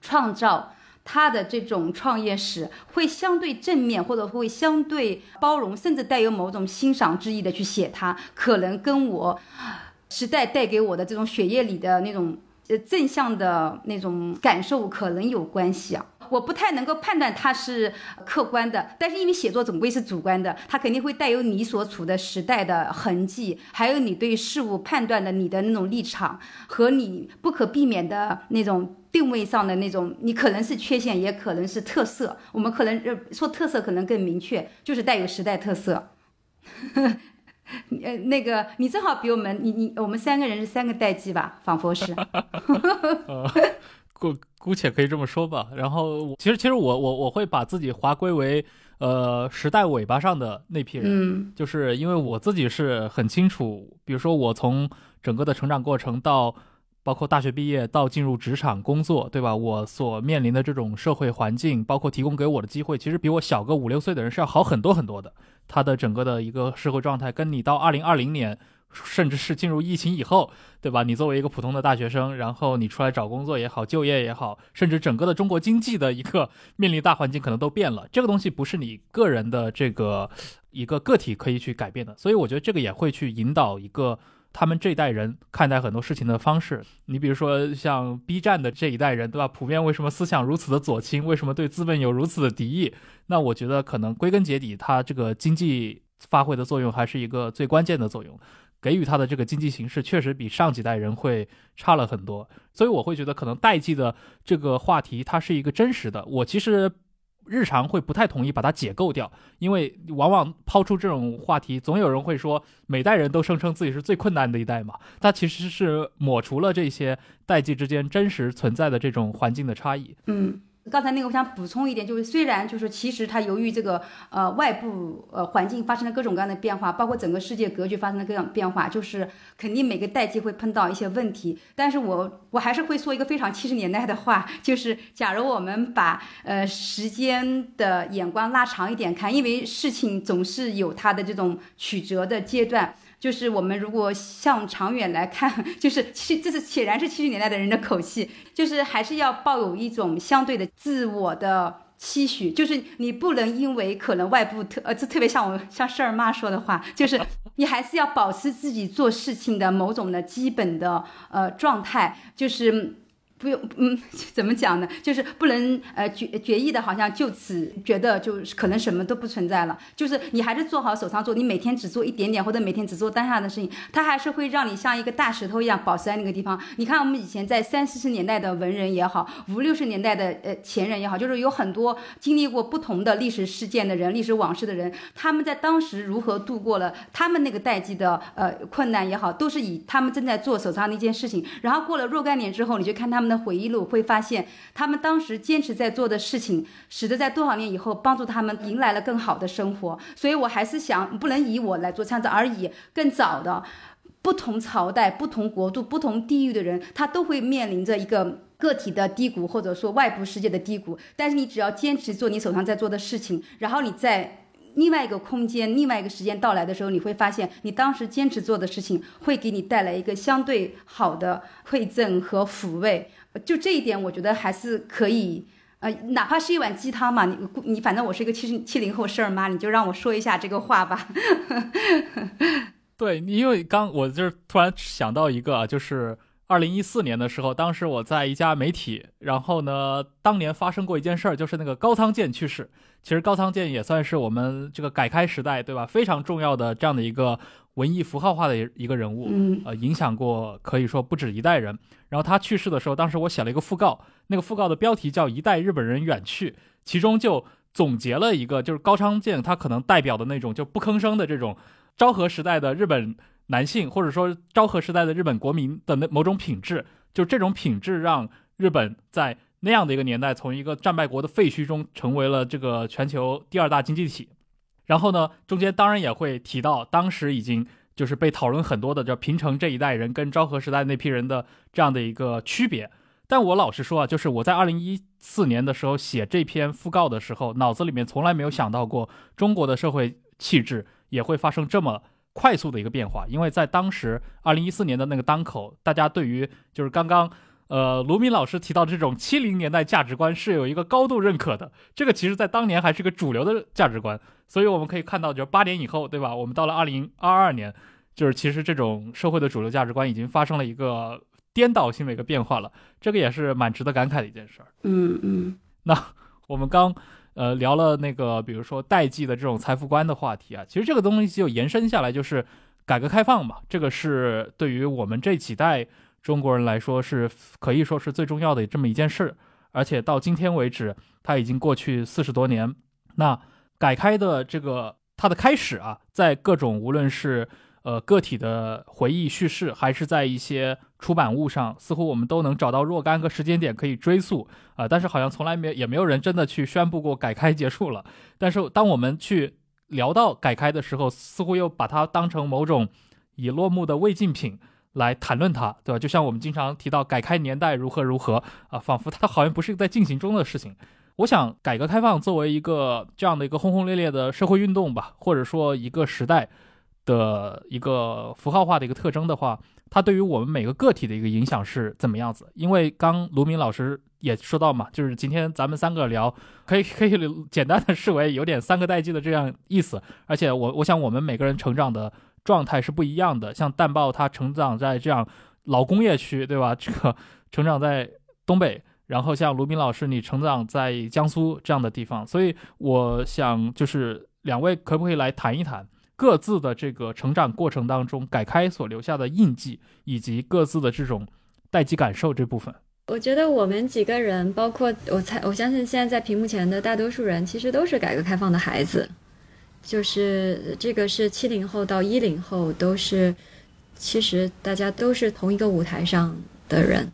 创造。他的这种创业史会相对正面，或者会相对包容，甚至带有某种欣赏之意的去写他，可能跟我时代带给我的这种血液里的那种呃正向的那种感受可能有关系啊。我不太能够判断它是客观的，但是因为写作总归是主观的，它肯定会带有你所处的时代的痕迹，还有你对事物判断的你的那种立场和你不可避免的那种。定位上的那种，你可能是缺陷，也可能是特色。我们可能说特色可能更明确，就是带有时代特色。呃，那个你正好比我们，你你我们三个人是三个代际吧，仿佛是。姑姑且可以这么说吧。然后，其实其实我我我会把自己划归为呃时代尾巴上的那批人，就是因为我自己是很清楚，比如说我从整个的成长过程到。包括大学毕业到进入职场工作，对吧？我所面临的这种社会环境，包括提供给我的机会，其实比我小个五六岁的人是要好很多很多的。他的整个的一个社会状态，跟你到二零二零年，甚至是进入疫情以后，对吧？你作为一个普通的大学生，然后你出来找工作也好，就业也好，甚至整个的中国经济的一个面临大环境，可能都变了。这个东西不是你个人的这个一个个体可以去改变的，所以我觉得这个也会去引导一个。他们这一代人看待很多事情的方式，你比如说像 B 站的这一代人，对吧？普遍为什么思想如此的左倾？为什么对资本有如此的敌意？那我觉得可能归根结底，它这个经济发挥的作用还是一个最关键的作用。给予他的这个经济形势，确实比上几代人会差了很多。所以我会觉得，可能代际的这个话题，它是一个真实的。我其实。日常会不太同意把它解构掉，因为往往抛出这种话题，总有人会说每代人都声称自己是最困难的一代嘛。它其实是抹除了这些代际之间真实存在的这种环境的差异。嗯。刚才那个，我想补充一点，就是虽然就是其实它由于这个呃外部呃环境发生了各种各样的变化，包括整个世界格局发生了各样变化，就是肯定每个代际会碰到一些问题。但是我我还是会说一个非常七十年代的话，就是假如我们把呃时间的眼光拉长一点看，因为事情总是有它的这种曲折的阶段。就是我们如果向长远来看，就是其这是显然是七十年代的人的口气，就是还是要抱有一种相对的自我的期许，就是你不能因为可能外部特呃，这特别像我像事儿妈说的话，就是你还是要保持自己做事情的某种的基本的呃状态，就是。不用，嗯，怎么讲呢？就是不能，呃，决决议的，好像就此觉得就是可能什么都不存在了。就是你还是做好手上做，你每天只做一点点，或者每天只做当下的事情，它还是会让你像一个大石头一样保持在那个地方。你看我们以前在三四十年代的文人也好，五六十年代的呃前人也好，就是有很多经历过不同的历史事件的人、历史往事的人，他们在当时如何度过了他们那个代际的呃困难也好，都是以他们正在做手上那件事情，然后过了若干年之后，你就看他们。的回忆录会发现，他们当时坚持在做的事情，使得在多少年以后帮助他们迎来了更好的生活。所以我还是想，不能以我来做参照，而以更早的不同朝代、不同国度、不同地域的人，他都会面临着一个个体的低谷，或者说外部世界的低谷。但是你只要坚持做你手上在做的事情，然后你在。另外一个空间，另外一个时间到来的时候，你会发现，你当时坚持做的事情会给你带来一个相对好的馈赠和抚慰。就这一点，我觉得还是可以。呃，哪怕是一碗鸡汤嘛，你你反正我是一个七十七零后事儿妈，你就让我说一下这个话吧。对，因为刚我就是突然想到一个，就是二零一四年的时候，当时我在一家媒体，然后呢，当年发生过一件事儿，就是那个高仓健去世。其实高仓健也算是我们这个改开时代，对吧？非常重要的这样的一个文艺符号化的一个人物，呃，影响过可以说不止一代人。然后他去世的时候，当时我写了一个讣告，那个讣告的标题叫《一代日本人远去》，其中就总结了一个，就是高仓健他可能代表的那种就不吭声的这种昭和时代的日本男性，或者说昭和时代的日本国民的那某种品质，就这种品质让日本在。那样的一个年代，从一个战败国的废墟中成为了这个全球第二大经济体。然后呢，中间当然也会提到当时已经就是被讨论很多的叫平成这一代人跟昭和时代那批人的这样的一个区别。但我老实说啊，就是我在二零一四年的时候写这篇讣告的时候，脑子里面从来没有想到过中国的社会气质也会发生这么快速的一个变化。因为在当时二零一四年的那个当口，大家对于就是刚刚。呃，卢敏老师提到这种七零年代价值观是有一个高度认可的，这个其实在当年还是个主流的价值观，所以我们可以看到，就是八年以后，对吧？我们到了二零二二年，就是其实这种社会的主流价值观已经发生了一个颠倒性的一个变化了，这个也是蛮值得感慨的一件事儿。嗯嗯。那我们刚呃聊了那个，比如说代际的这种财富观的话题啊，其实这个东西就延伸下来就是改革开放嘛，这个是对于我们这几代。中国人来说是可以说是最重要的这么一件事，而且到今天为止，它已经过去四十多年。那改开的这个它的开始啊，在各种无论是呃个体的回忆叙事，还是在一些出版物上，似乎我们都能找到若干个时间点可以追溯啊。但是好像从来没也没有人真的去宣布过改开结束了。但是当我们去聊到改开的时候，似乎又把它当成某种已落幕的未禁品。来谈论它，对吧？就像我们经常提到改开年代如何如何啊，仿佛它好像不是在进行中的事情。我想，改革开放作为一个这样的一个轰轰烈烈的社会运动吧，或者说一个时代的一个符号化的一个特征的话，它对于我们每个个体的一个影响是怎么样子？因为刚卢明老师也说到嘛，就是今天咱们三个聊，可以可以简单的视为有点三个代际的这样意思。而且我我想，我们每个人成长的。状态是不一样的，像淡豹它成长在这样老工业区，对吧？这个 成长在东北，然后像卢斌老师，你成长在江苏这样的地方，所以我想就是两位可不可以来谈一谈，各自的这个成长过程当中改开所留下的印记，以及各自的这种代际感受这部分。我觉得我们几个人，包括我猜，我相信现在在屏幕前的大多数人，其实都是改革开放的孩子，就是这个是七零后到一零后都是，其实大家都是同一个舞台上的人。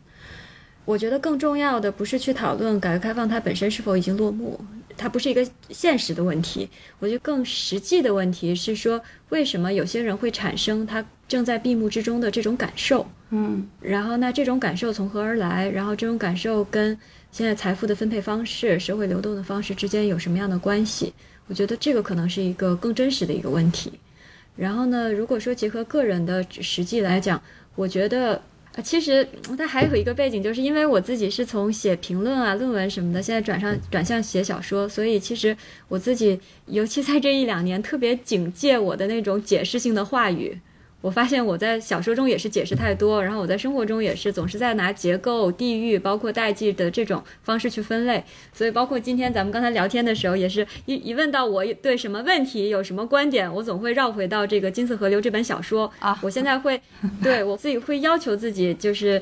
我觉得更重要的不是去讨论改革开放它本身是否已经落幕，它不是一个现实的问题。我觉得更实际的问题是说，为什么有些人会产生他正在闭幕之中的这种感受？嗯，然后那这种感受从何而来？然后这种感受跟现在财富的分配方式、社会流动的方式之间有什么样的关系？我觉得这个可能是一个更真实的一个问题。然后呢，如果说结合个人的实际来讲，我觉得。啊，其实它还有一个背景，就是因为我自己是从写评论啊、论文什么的，现在转上转向写小说，所以其实我自己，尤其在这一两年，特别警戒我的那种解释性的话语。我发现我在小说中也是解释太多，然后我在生活中也是总是在拿结构、地域，包括代际的这种方式去分类。所以，包括今天咱们刚才聊天的时候，也是一一问到我对什么问题有什么观点，我总会绕回到这个《金色河流》这本小说啊。我现在会 对我自己会要求自己，就是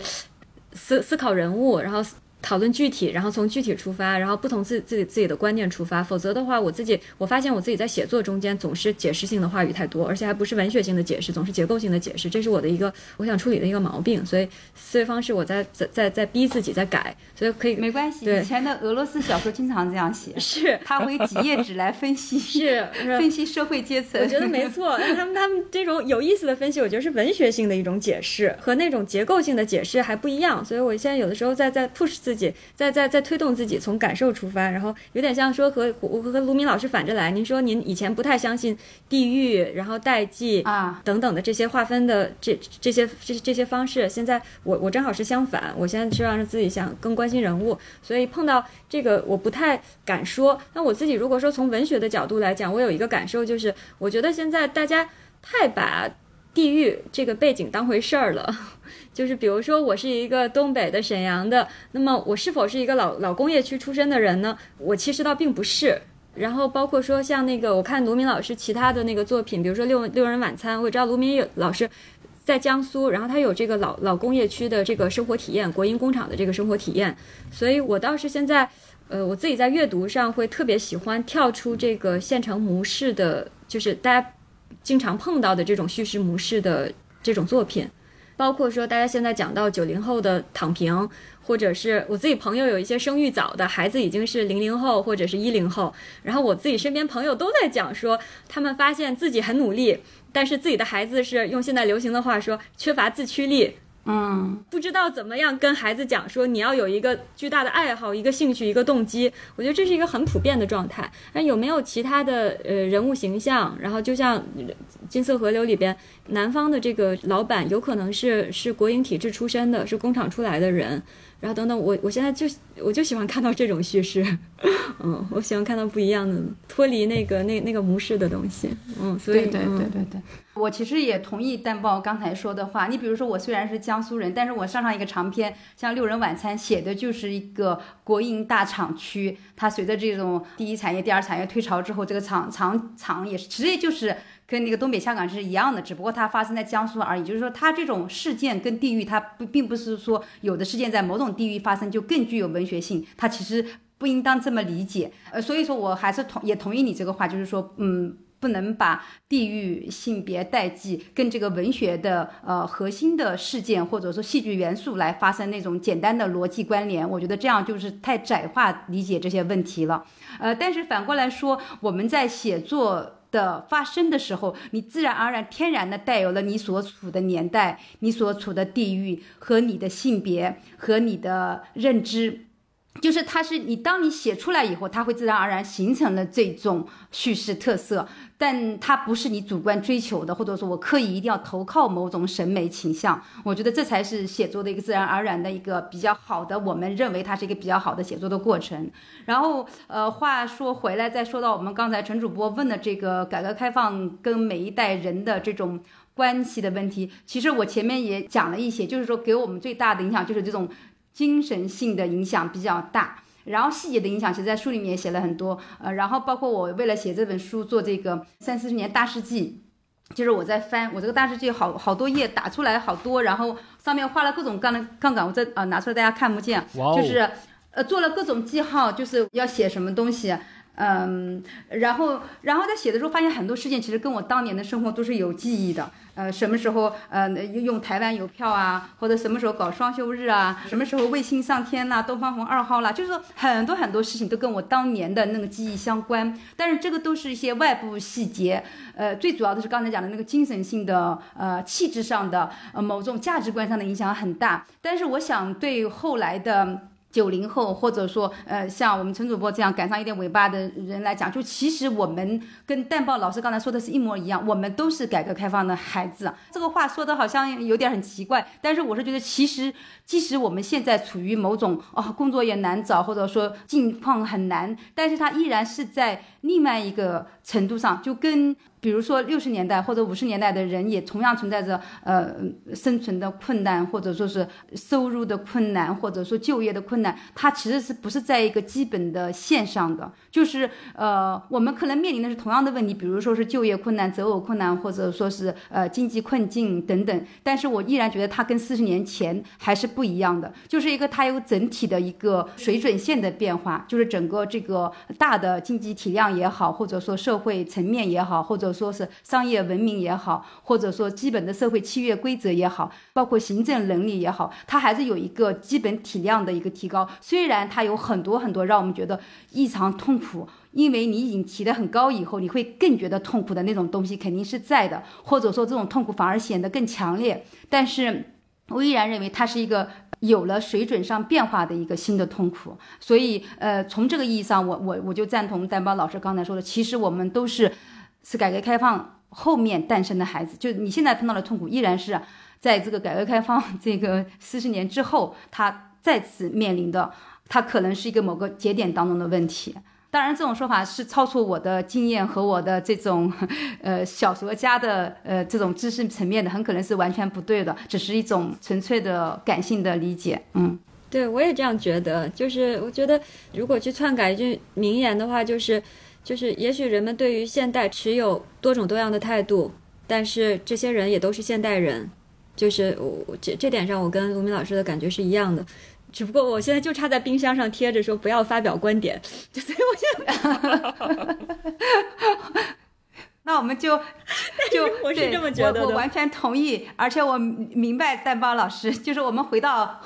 思思考人物，然后。讨论具体，然后从具体出发，然后不同自自己自己的观念出发，否则的话，我自己我发现我自己在写作中间总是解释性的话语太多，而且还不是文学性的解释，总是结构性的解释，这是我的一个我想处理的一个毛病，所以思维方式我在在在在逼自己在改，所以可以没关系。对，以前的俄罗斯小说经常这样写，是他会几页纸来分析，是分析社会阶层。我觉得没错，他们他们这种有意思的分析，我觉得是文学性的一种解释，和那种结构性的解释还不一样，所以我现在有的时候在在 push 自己，在在。在推动自己从感受出发，然后有点像说和我和卢敏老师反着来。您说您以前不太相信地域，然后代际啊等等的这些划分的这这些这这些方式，现在我我正好是相反，我现在是让自己想更关心人物，所以碰到这个我不太敢说。那我自己如果说从文学的角度来讲，我有一个感受就是，我觉得现在大家太把地域这个背景当回事儿了。就是比如说，我是一个东北的沈阳的，那么我是否是一个老老工业区出身的人呢？我其实倒并不是。然后包括说像那个，我看卢明老师其他的那个作品，比如说《六六人晚餐》，我知道卢明老师在江苏，然后他有这个老老工业区的这个生活体验，国营工厂的这个生活体验。所以我倒是现在，呃，我自己在阅读上会特别喜欢跳出这个现成模式的，就是大家经常碰到的这种叙事模式的这种作品。包括说，大家现在讲到九零后的躺平，或者是我自己朋友有一些生育早的孩子已经是零零后或者是一零后，然后我自己身边朋友都在讲说，他们发现自己很努力，但是自己的孩子是用现在流行的话说，缺乏自驱力。嗯，不知道怎么样跟孩子讲说你要有一个巨大的爱好、一个兴趣、一个动机。我觉得这是一个很普遍的状态。那有没有其他的呃人物形象？然后就像《金色河流》里边，南方的这个老板有可能是是国营体制出身的，是工厂出来的人。然后等等，我我现在就我就喜欢看到这种叙事，嗯，我喜欢看到不一样的，脱离那个那那个模式的东西，嗯，所以对对对对对，我其实也同意蛋豹刚才说的话。你比如说，我虽然是江苏人，但是我上上一个长篇，像《六人晚餐》写的就是一个国营大厂区，它随着这种第一产业、第二产业退潮之后，这个厂厂厂也是直接就是。跟那个东北、香港是一样的，只不过它发生在江苏而已。就是说，它这种事件跟地域，它不并不是说有的事件在某种地域发生就更具有文学性，它其实不应当这么理解。呃，所以说我还是同也同意你这个话，就是说，嗯，不能把地域、性别、代际跟这个文学的呃核心的事件或者说戏剧元素来发生那种简单的逻辑关联。我觉得这样就是太窄化理解这些问题了。呃，但是反过来说，我们在写作。的发生的时候，你自然而然、天然的带有了你所处的年代、你所处的地域和你的性别和你的认知。就是它是你，当你写出来以后，它会自然而然形成了这种叙事特色，但它不是你主观追求的，或者说我刻意一定要投靠某种审美倾向。我觉得这才是写作的一个自然而然的一个比较好的，我们认为它是一个比较好的写作的过程。然后，呃，话说回来，再说到我们刚才陈主播问的这个改革开放跟每一代人的这种关系的问题，其实我前面也讲了一些，就是说给我们最大的影响就是这种。精神性的影响比较大，然后细节的影响，其实在书里面也写了很多。呃，然后包括我为了写这本书做这个三四十年大事记，就是我在翻我这个大事记，好好多页打出来好多，然后上面画了各种杠的杠杆，我这啊拿出来大家看不见，就是呃做了各种记号，就是要写什么东西。嗯，然后，然后在写的时候发现很多事情其实跟我当年的生活都是有记忆的。呃，什么时候呃用台湾邮票啊，或者什么时候搞双休日啊，什么时候卫星上天啦、东方红二号啦，就是说很多很多事情都跟我当年的那个记忆相关。但是这个都是一些外部细节，呃，最主要的是刚才讲的那个精神性的、呃气质上的、呃某种价值观上的影响很大。但是我想对后来的。九零后，或者说，呃，像我们陈主播这样赶上一点尾巴的人来讲，就其实我们跟蛋豹老师刚才说的是一模一样，我们都是改革开放的孩子。这个话说的好像有点很奇怪，但是我是觉得，其实即使我们现在处于某种哦工作也难找，或者说境况很难，但是它依然是在另外一个程度上，就跟。比如说六十年代或者五十年代的人也同样存在着呃生存的困难，或者说是收入的困难，或者说就业的困难，它其实是不是在一个基本的线上的？就是呃我们可能面临的是同样的问题，比如说是就业困难、择偶困难，或者说是呃经济困境等等。但是我依然觉得它跟四十年前还是不一样的，就是一个它有整体的一个水准线的变化，就是整个这个大的经济体量也好，或者说社会层面也好，或者说是商业文明也好，或者说基本的社会契约规则也好，包括行政能力也好，它还是有一个基本体量的一个提高。虽然它有很多很多让我们觉得异常痛苦，因为你已经提得很高以后，你会更觉得痛苦的那种东西肯定是在的，或者说这种痛苦反而显得更强烈。但是我依然认为它是一个。有了水准上变化的一个新的痛苦，所以呃，从这个意义上，我我我就赞同丹包老师刚才说的，其实我们都是。是改革开放后面诞生的孩子，就你现在碰到的痛苦，依然是在这个改革开放这个四十年之后，他再次面临的，他可能是一个某个节点当中的问题。当然，这种说法是超出我的经验和我的这种，呃，小说家的呃这种知识层面的，很可能是完全不对的，只是一种纯粹的感性的理解。嗯，对我也这样觉得，就是我觉得如果去篡改一句名言的话，就是。就是，也许人们对于现代持有多种多样的态度，但是这些人也都是现代人。就是我这这点上，我跟卢明老师的感觉是一样的。只不过我现在就差在冰箱上贴着说不要发表观点，就所以我现在，那我们就 就我是这么觉得的，我完全同意，而且我明白蛋包老师，就是我们回到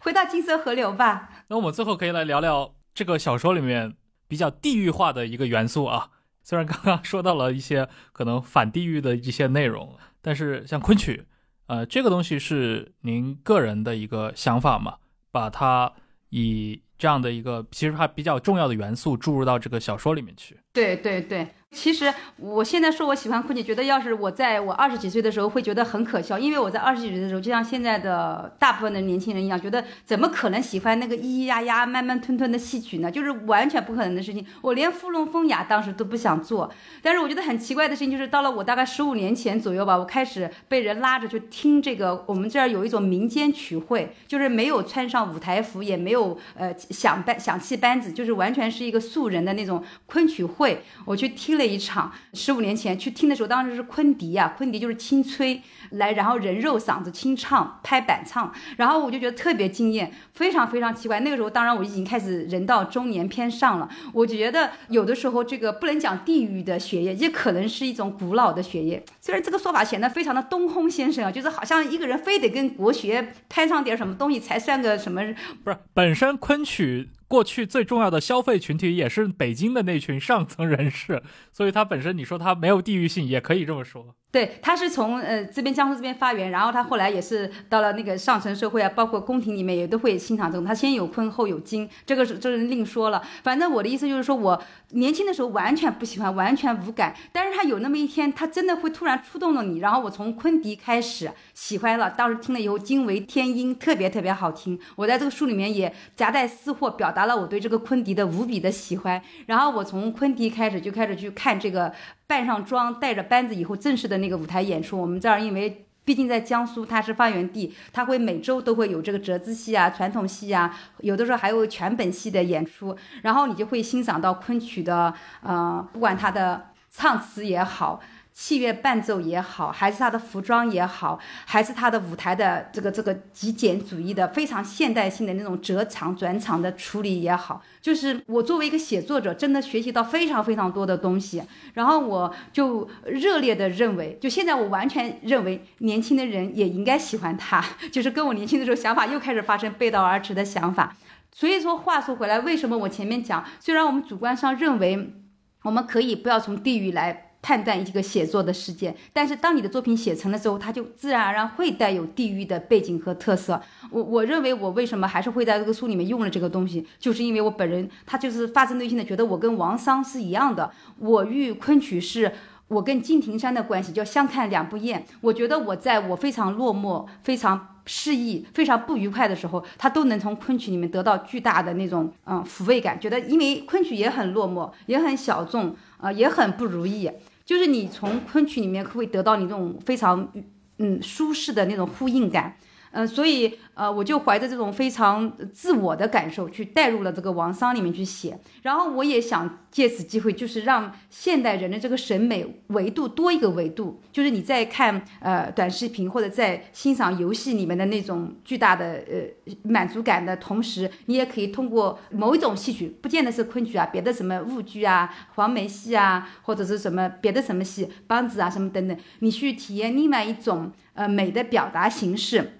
回到金色河流吧。那我们最后可以来聊聊这个小说里面。比较地域化的一个元素啊，虽然刚刚说到了一些可能反地域的一些内容，但是像昆曲，呃，这个东西是您个人的一个想法嘛？把它以这样的一个其实还比较重要的元素注入到这个小说里面去。对对对。其实我现在说我喜欢昆曲，觉得要是我在我二十几岁的时候会觉得很可笑，因为我在二十几岁的时候，就像现在的大部分的年轻人一样，觉得怎么可能喜欢那个咿咿呀呀、慢慢吞吞的戏曲呢？就是完全不可能的事情。我连附龙风雅当时都不想做，但是我觉得很奇怪的事情就是，到了我大概十五年前左右吧，我开始被人拉着去听这个。我们这儿有一种民间曲会，就是没有穿上舞台服，也没有呃响班响器班子，就是完全是一个素人的那种昆曲会。我去听了。一场十五年前去听的时候，当时是昆迪啊，昆迪就是轻吹来，然后人肉嗓子清唱，拍板唱，然后我就觉得特别惊艳，非常非常奇怪。那个时候，当然我已经开始人到中年偏上了，我觉得有的时候这个不能讲地域的血液，也可能是一种古老的血液。虽然这个说法显得非常的东轰先生啊，就是好像一个人非得跟国学拍上点什么东西才算个什么，不是本身昆曲。过去最重要的消费群体也是北京的那群上层人士，所以它本身你说它没有地域性，也可以这么说。对，他是从呃这边江苏这边发源，然后他后来也是到了那个上层社会啊，包括宫廷里面也都会欣赏这种。他先有昆后有金，这个是这是另说了。反正我的意思就是说，我年轻的时候完全不喜欢，完全无感。但是他有那么一天，他真的会突然触动了你，然后我从昆笛开始喜欢了。当时听了以后惊为天音，特别特别好听。我在这个书里面也夹带私货，表达了我对这个昆笛的无比的喜欢。然后我从昆笛开始就开始去看这个。扮上妆，带着班子以后正式的那个舞台演出，我们这儿因为毕竟在江苏，它是发源地，它会每周都会有这个折子戏啊、传统戏啊，有的时候还有全本戏的演出，然后你就会欣赏到昆曲的，呃，不管它的唱词也好。器乐伴奏也好，还是他的服装也好，还是他的舞台的这个这个极简主义的非常现代性的那种折场转场的处理也好，就是我作为一个写作者，真的学习到非常非常多的东西。然后我就热烈的认为，就现在我完全认为年轻的人也应该喜欢他，就是跟我年轻的时候想法又开始发生背道而驰的想法。所以说，话说回来，为什么我前面讲，虽然我们主观上认为我们可以不要从地域来。判断一个写作的事件，但是当你的作品写成了之后，它就自然而然会带有地域的背景和特色。我我认为我为什么还是会在这个书里面用了这个东西，就是因为我本人他就是发自内心的觉得我跟王桑是一样的，我与昆曲是我跟金庭山的关系，叫相看两不厌。我觉得我在我非常落寞、非常失意、非常不愉快的时候，他都能从昆曲里面得到巨大的那种嗯抚慰感，觉得因为昆曲也很落寞，也很小众，呃，也很不如意。就是你从昆曲里面会得到你这种非常嗯舒适的那种呼应感。嗯，所以呃，我就怀着这种非常自我的感受去带入了这个王桑里面去写，然后我也想借此机会，就是让现代人的这个审美维度多一个维度，就是你在看呃短视频或者在欣赏游戏里面的那种巨大的呃满足感的同时，你也可以通过某一种戏曲，不见得是昆曲啊，别的什么婺剧啊、黄梅戏啊，或者是什么别的什么戏、梆子啊什么等等，你去体验另外一种呃美的表达形式。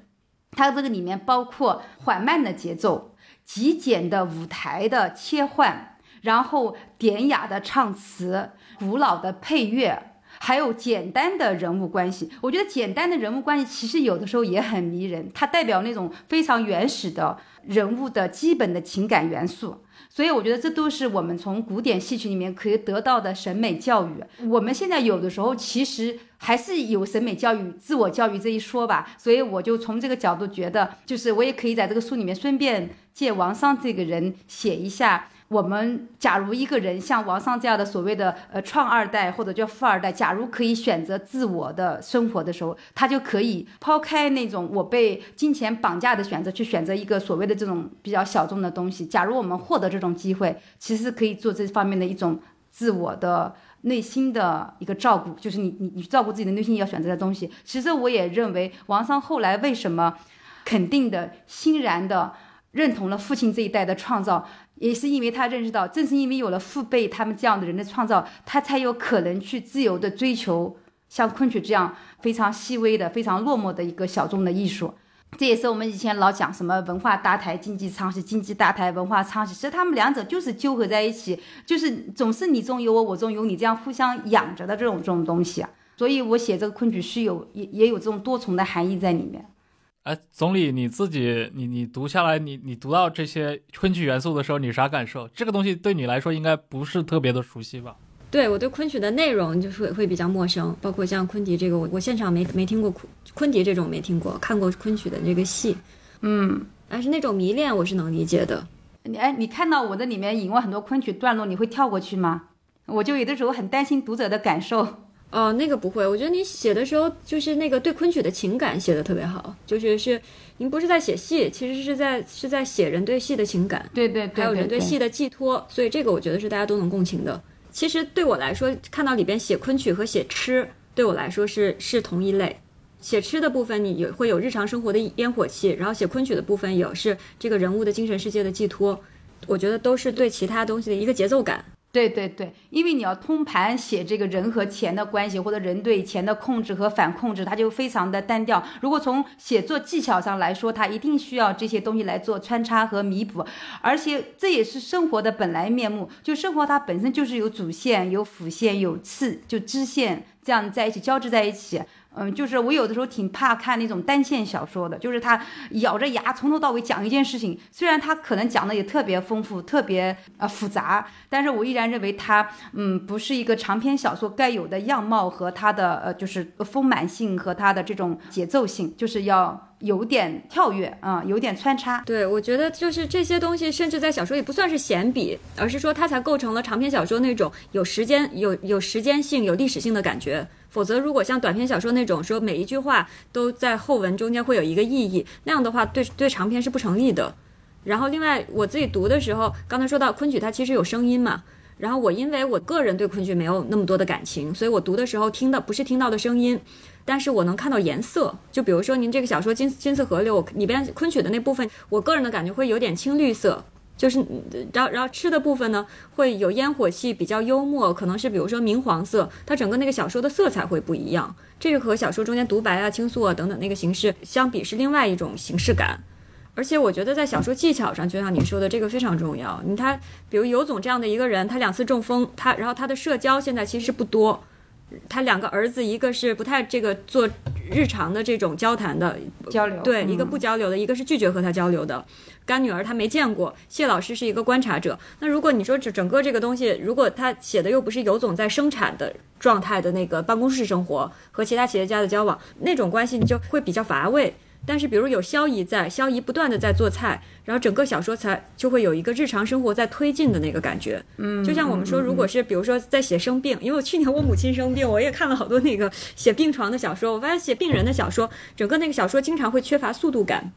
它这个里面包括缓慢的节奏、极简的舞台的切换，然后典雅的唱词、古老的配乐，还有简单的人物关系。我觉得简单的人物关系其实有的时候也很迷人，它代表那种非常原始的人物的基本的情感元素。所以我觉得这都是我们从古典戏曲里面可以得到的审美教育。我们现在有的时候其实还是有审美教育、自我教育这一说吧。所以我就从这个角度觉得，就是我也可以在这个书里面顺便借王桑这个人写一下。我们假如一个人像王桑这样的所谓的呃创二代或者叫富二代，假如可以选择自我的生活的时候，他就可以抛开那种我被金钱绑架的选择，去选择一个所谓的这种比较小众的东西。假如我们获得这种机会，其实可以做这方面的一种自我的内心的一个照顾，就是你你你照顾自己的内心要选择的东西。其实我也认为王桑后来为什么肯定的欣然的认同了父亲这一代的创造。也是因为他认识到，正是因为有了父辈他们这样的人的创造，他才有可能去自由的追求像昆曲这样非常细微的、非常落寞的一个小众的艺术。这也是我们以前老讲什么文化搭台、经济舱，是经济搭台、文化舱，其实他们两者就是纠合在一起，就是总是你中有我，我中有你，这样互相养着的这种这种东西。所以我写这个昆曲是有也也有这种多重的含义在里面。哎，总理，你自己，你你读下来，你你读到这些昆曲元素的时候，你啥感受？这个东西对你来说应该不是特别的熟悉吧？对我对昆曲的内容就是会比较陌生，包括像昆笛这个，我我现场没没听过昆昆笛这种没听过，看过昆曲的这个戏，嗯，但是那种迷恋我是能理解的。你哎，你看到我的里面引过很多昆曲段落，你会跳过去吗？我就有的时候很担心读者的感受。哦，那个不会，我觉得你写的时候就是那个对昆曲的情感写的特别好，就是是您不是在写戏，其实是在是在写人对戏的情感，对对对，还有人对戏的寄托，所以这个我觉得是大家都能共情的。其实对我来说，看到里边写昆曲和写吃，对我来说是是同一类。写吃的部分你有会有日常生活的烟火气，然后写昆曲的部分有是这个人物的精神世界的寄托，我觉得都是对其他东西的一个节奏感。对对对，因为你要通盘写这个人和钱的关系，或者人对钱的控制和反控制，它就非常的单调。如果从写作技巧上来说，它一定需要这些东西来做穿插和弥补，而且这也是生活的本来面目。就生活它本身就是有主线、有辅线、有次就支线这样在一起交织在一起。嗯，就是我有的时候挺怕看那种单线小说的，就是他咬着牙从头到尾讲一件事情，虽然他可能讲的也特别丰富、特别呃复杂，但是我依然认为他嗯不是一个长篇小说该有的样貌和它的呃就是丰满性和它的这种节奏性，就是要有点跳跃啊，有点穿插。对，我觉得就是这些东西，甚至在小说里不算是闲笔，而是说它才构成了长篇小说那种有时间、有有时间性、有历史性的感觉。否则，如果像短篇小说那种说每一句话都在后文中间会有一个意义，那样的话，对对长篇是不成立的。然后，另外我自己读的时候，刚才说到昆曲，它其实有声音嘛。然后我因为我个人对昆曲没有那么多的感情，所以我读的时候听的不是听到的声音，但是我能看到颜色。就比如说您这个小说《金金丝河流》里边昆曲的那部分，我个人的感觉会有点青绿色。就是，然后然后吃的部分呢，会有烟火气，比较幽默，可能是比如说明黄色，它整个那个小说的色彩会不一样。这个和小说中间独白啊、倾诉啊等等那个形式相比，是另外一种形式感。而且我觉得在小说技巧上，就像你说的，这个非常重要。你他，比如尤总这样的一个人，他两次中风，他然后他的社交现在其实不多。他两个儿子，一个是不太这个做日常的这种交谈的交流，对，一个不交流的，一个是拒绝和他交流的。干女儿她没见过，谢老师是一个观察者。那如果你说整整个这个东西，如果他写的又不是尤总在生产的状态的那个办公室生活和其他企业家的交往，那种关系你就会比较乏味。但是，比如有萧姨在，萧姨不断的在做菜，然后整个小说才就会有一个日常生活在推进的那个感觉。嗯，就像我们说，如果是比如说在写生病，因为我去年我母亲生病，我也看了好多那个写病床的小说，我发现写病人的小说，整个那个小说经常会缺乏速度感，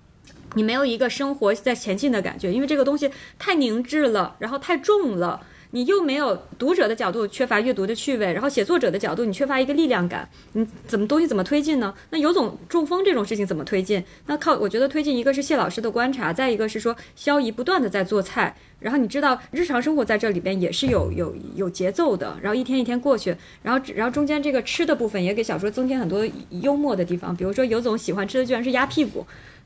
你没有一个生活在前进的感觉，因为这个东西太凝滞了，然后太重了。你又没有读者的角度缺乏阅读的趣味，然后写作者的角度你缺乏一个力量感，你怎么东西怎么推进呢？那有种中风这种事情怎么推进？那靠我觉得推进一个是谢老师的观察，再一个是说肖怡不断的在做菜，然后你知道日常生活在这里边也是有有有节奏的，然后一天一天过去，然后然后中间这个吃的部分也给小说增添很多幽默的地方，比如说尤总喜欢吃的居然是鸭屁股，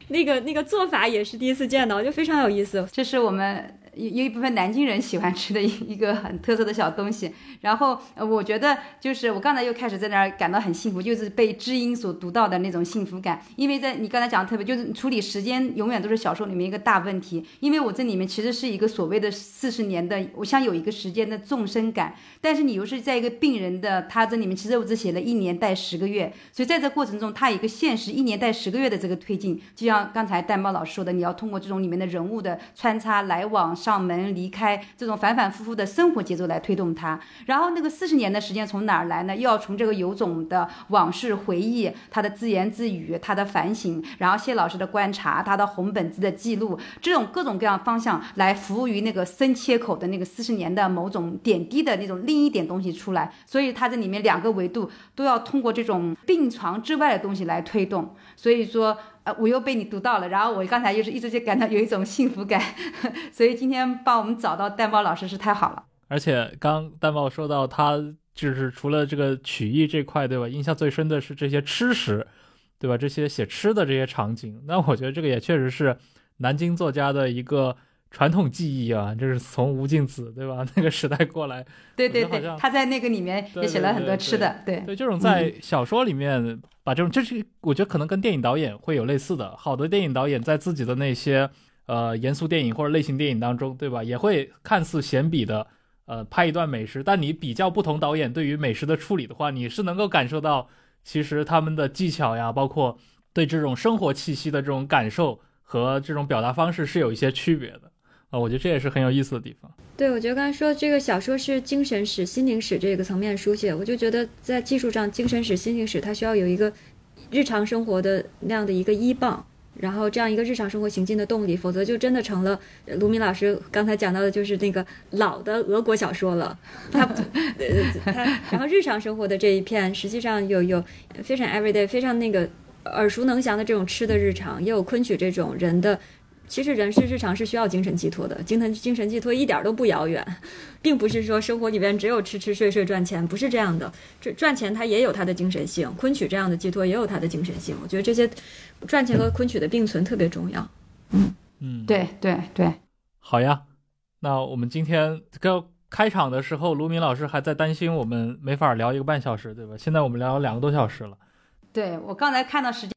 那个那个做法也是第一次见到，就非常有意思。这是我们。有有一部分南京人喜欢吃的一一个很特色的小东西，然后我觉得就是我刚才又开始在那儿感到很幸福，就是被知音所读到的那种幸福感。因为在你刚才讲的特别，就是处理时间永远都是小说里面一个大问题。因为我这里面其实是一个所谓的四十年的，我想有一个时间的纵深感，但是你又是在一个病人的他这里面，其实我只写了一年带十个月，所以在这过程中，他一个现实一年带十个月的这个推进，就像刚才蛋包老师说的，你要通过这种里面的人物的穿插来往。上门离开这种反反复复的生活节奏来推动他，然后那个四十年的时间从哪儿来呢？又要从这个尤总的往事回忆，他的自言自语，他的反省，然后谢老师的观察，他的红本子的记录，这种各种各样方向来服务于那个深切口的那个四十年的某种点滴的那种另一点东西出来。所以他这里面两个维度都要通过这种病床之外的东西来推动。所以说。呃，我又被你读到了，然后我刚才又是一直就感到有一种幸福感，所以今天帮我们找到蛋包老师是太好了。而且刚蛋包说到他就是除了这个曲艺这块，对吧？印象最深的是这些吃食，对吧？这些写吃的这些场景，那我觉得这个也确实是南京作家的一个。传统技艺啊，这是从吴敬梓对吧？那个时代过来，对对对，他在那个里面也写了很多吃的，对对，这种在小说里面把这种，这是我觉得可能跟电影导演会有类似的。好的电影导演在自己的那些呃严肃电影或者类型电影当中，对吧？也会看似闲笔的呃拍一段美食，但你比较不同导演对于美食的处理的话，你是能够感受到其实他们的技巧呀，包括对这种生活气息的这种感受和这种表达方式是有一些区别的。啊，我觉得这也是很有意思的地方。对，我觉得刚才说这个小说是精神史、心灵史这个层面书写，我就觉得在技术上，精神史、心灵史它需要有一个日常生活的那样的一个依傍，然后这样一个日常生活行进的动力，否则就真的成了卢明老师刚才讲到的，就是那个老的俄国小说了。他他，然后日常生活的这一片，实际上有有非常 everyday、非常那个耳熟能详的这种吃的日常，也有昆曲这种人的。其实人是日常是需要精神寄托的，精神精神寄托一点都不遥远，并不是说生活里边只有吃吃睡睡赚钱，不是这样的。赚赚钱它也有它的精神性，昆曲这样的寄托也有它的精神性。我觉得这些赚钱和昆曲的并存特别重要。嗯嗯，对对对，好呀。那我们今天刚开场的时候，卢明老师还在担心我们没法聊一个半小时，对吧？现在我们聊了两个多小时了。对我刚才看到时间。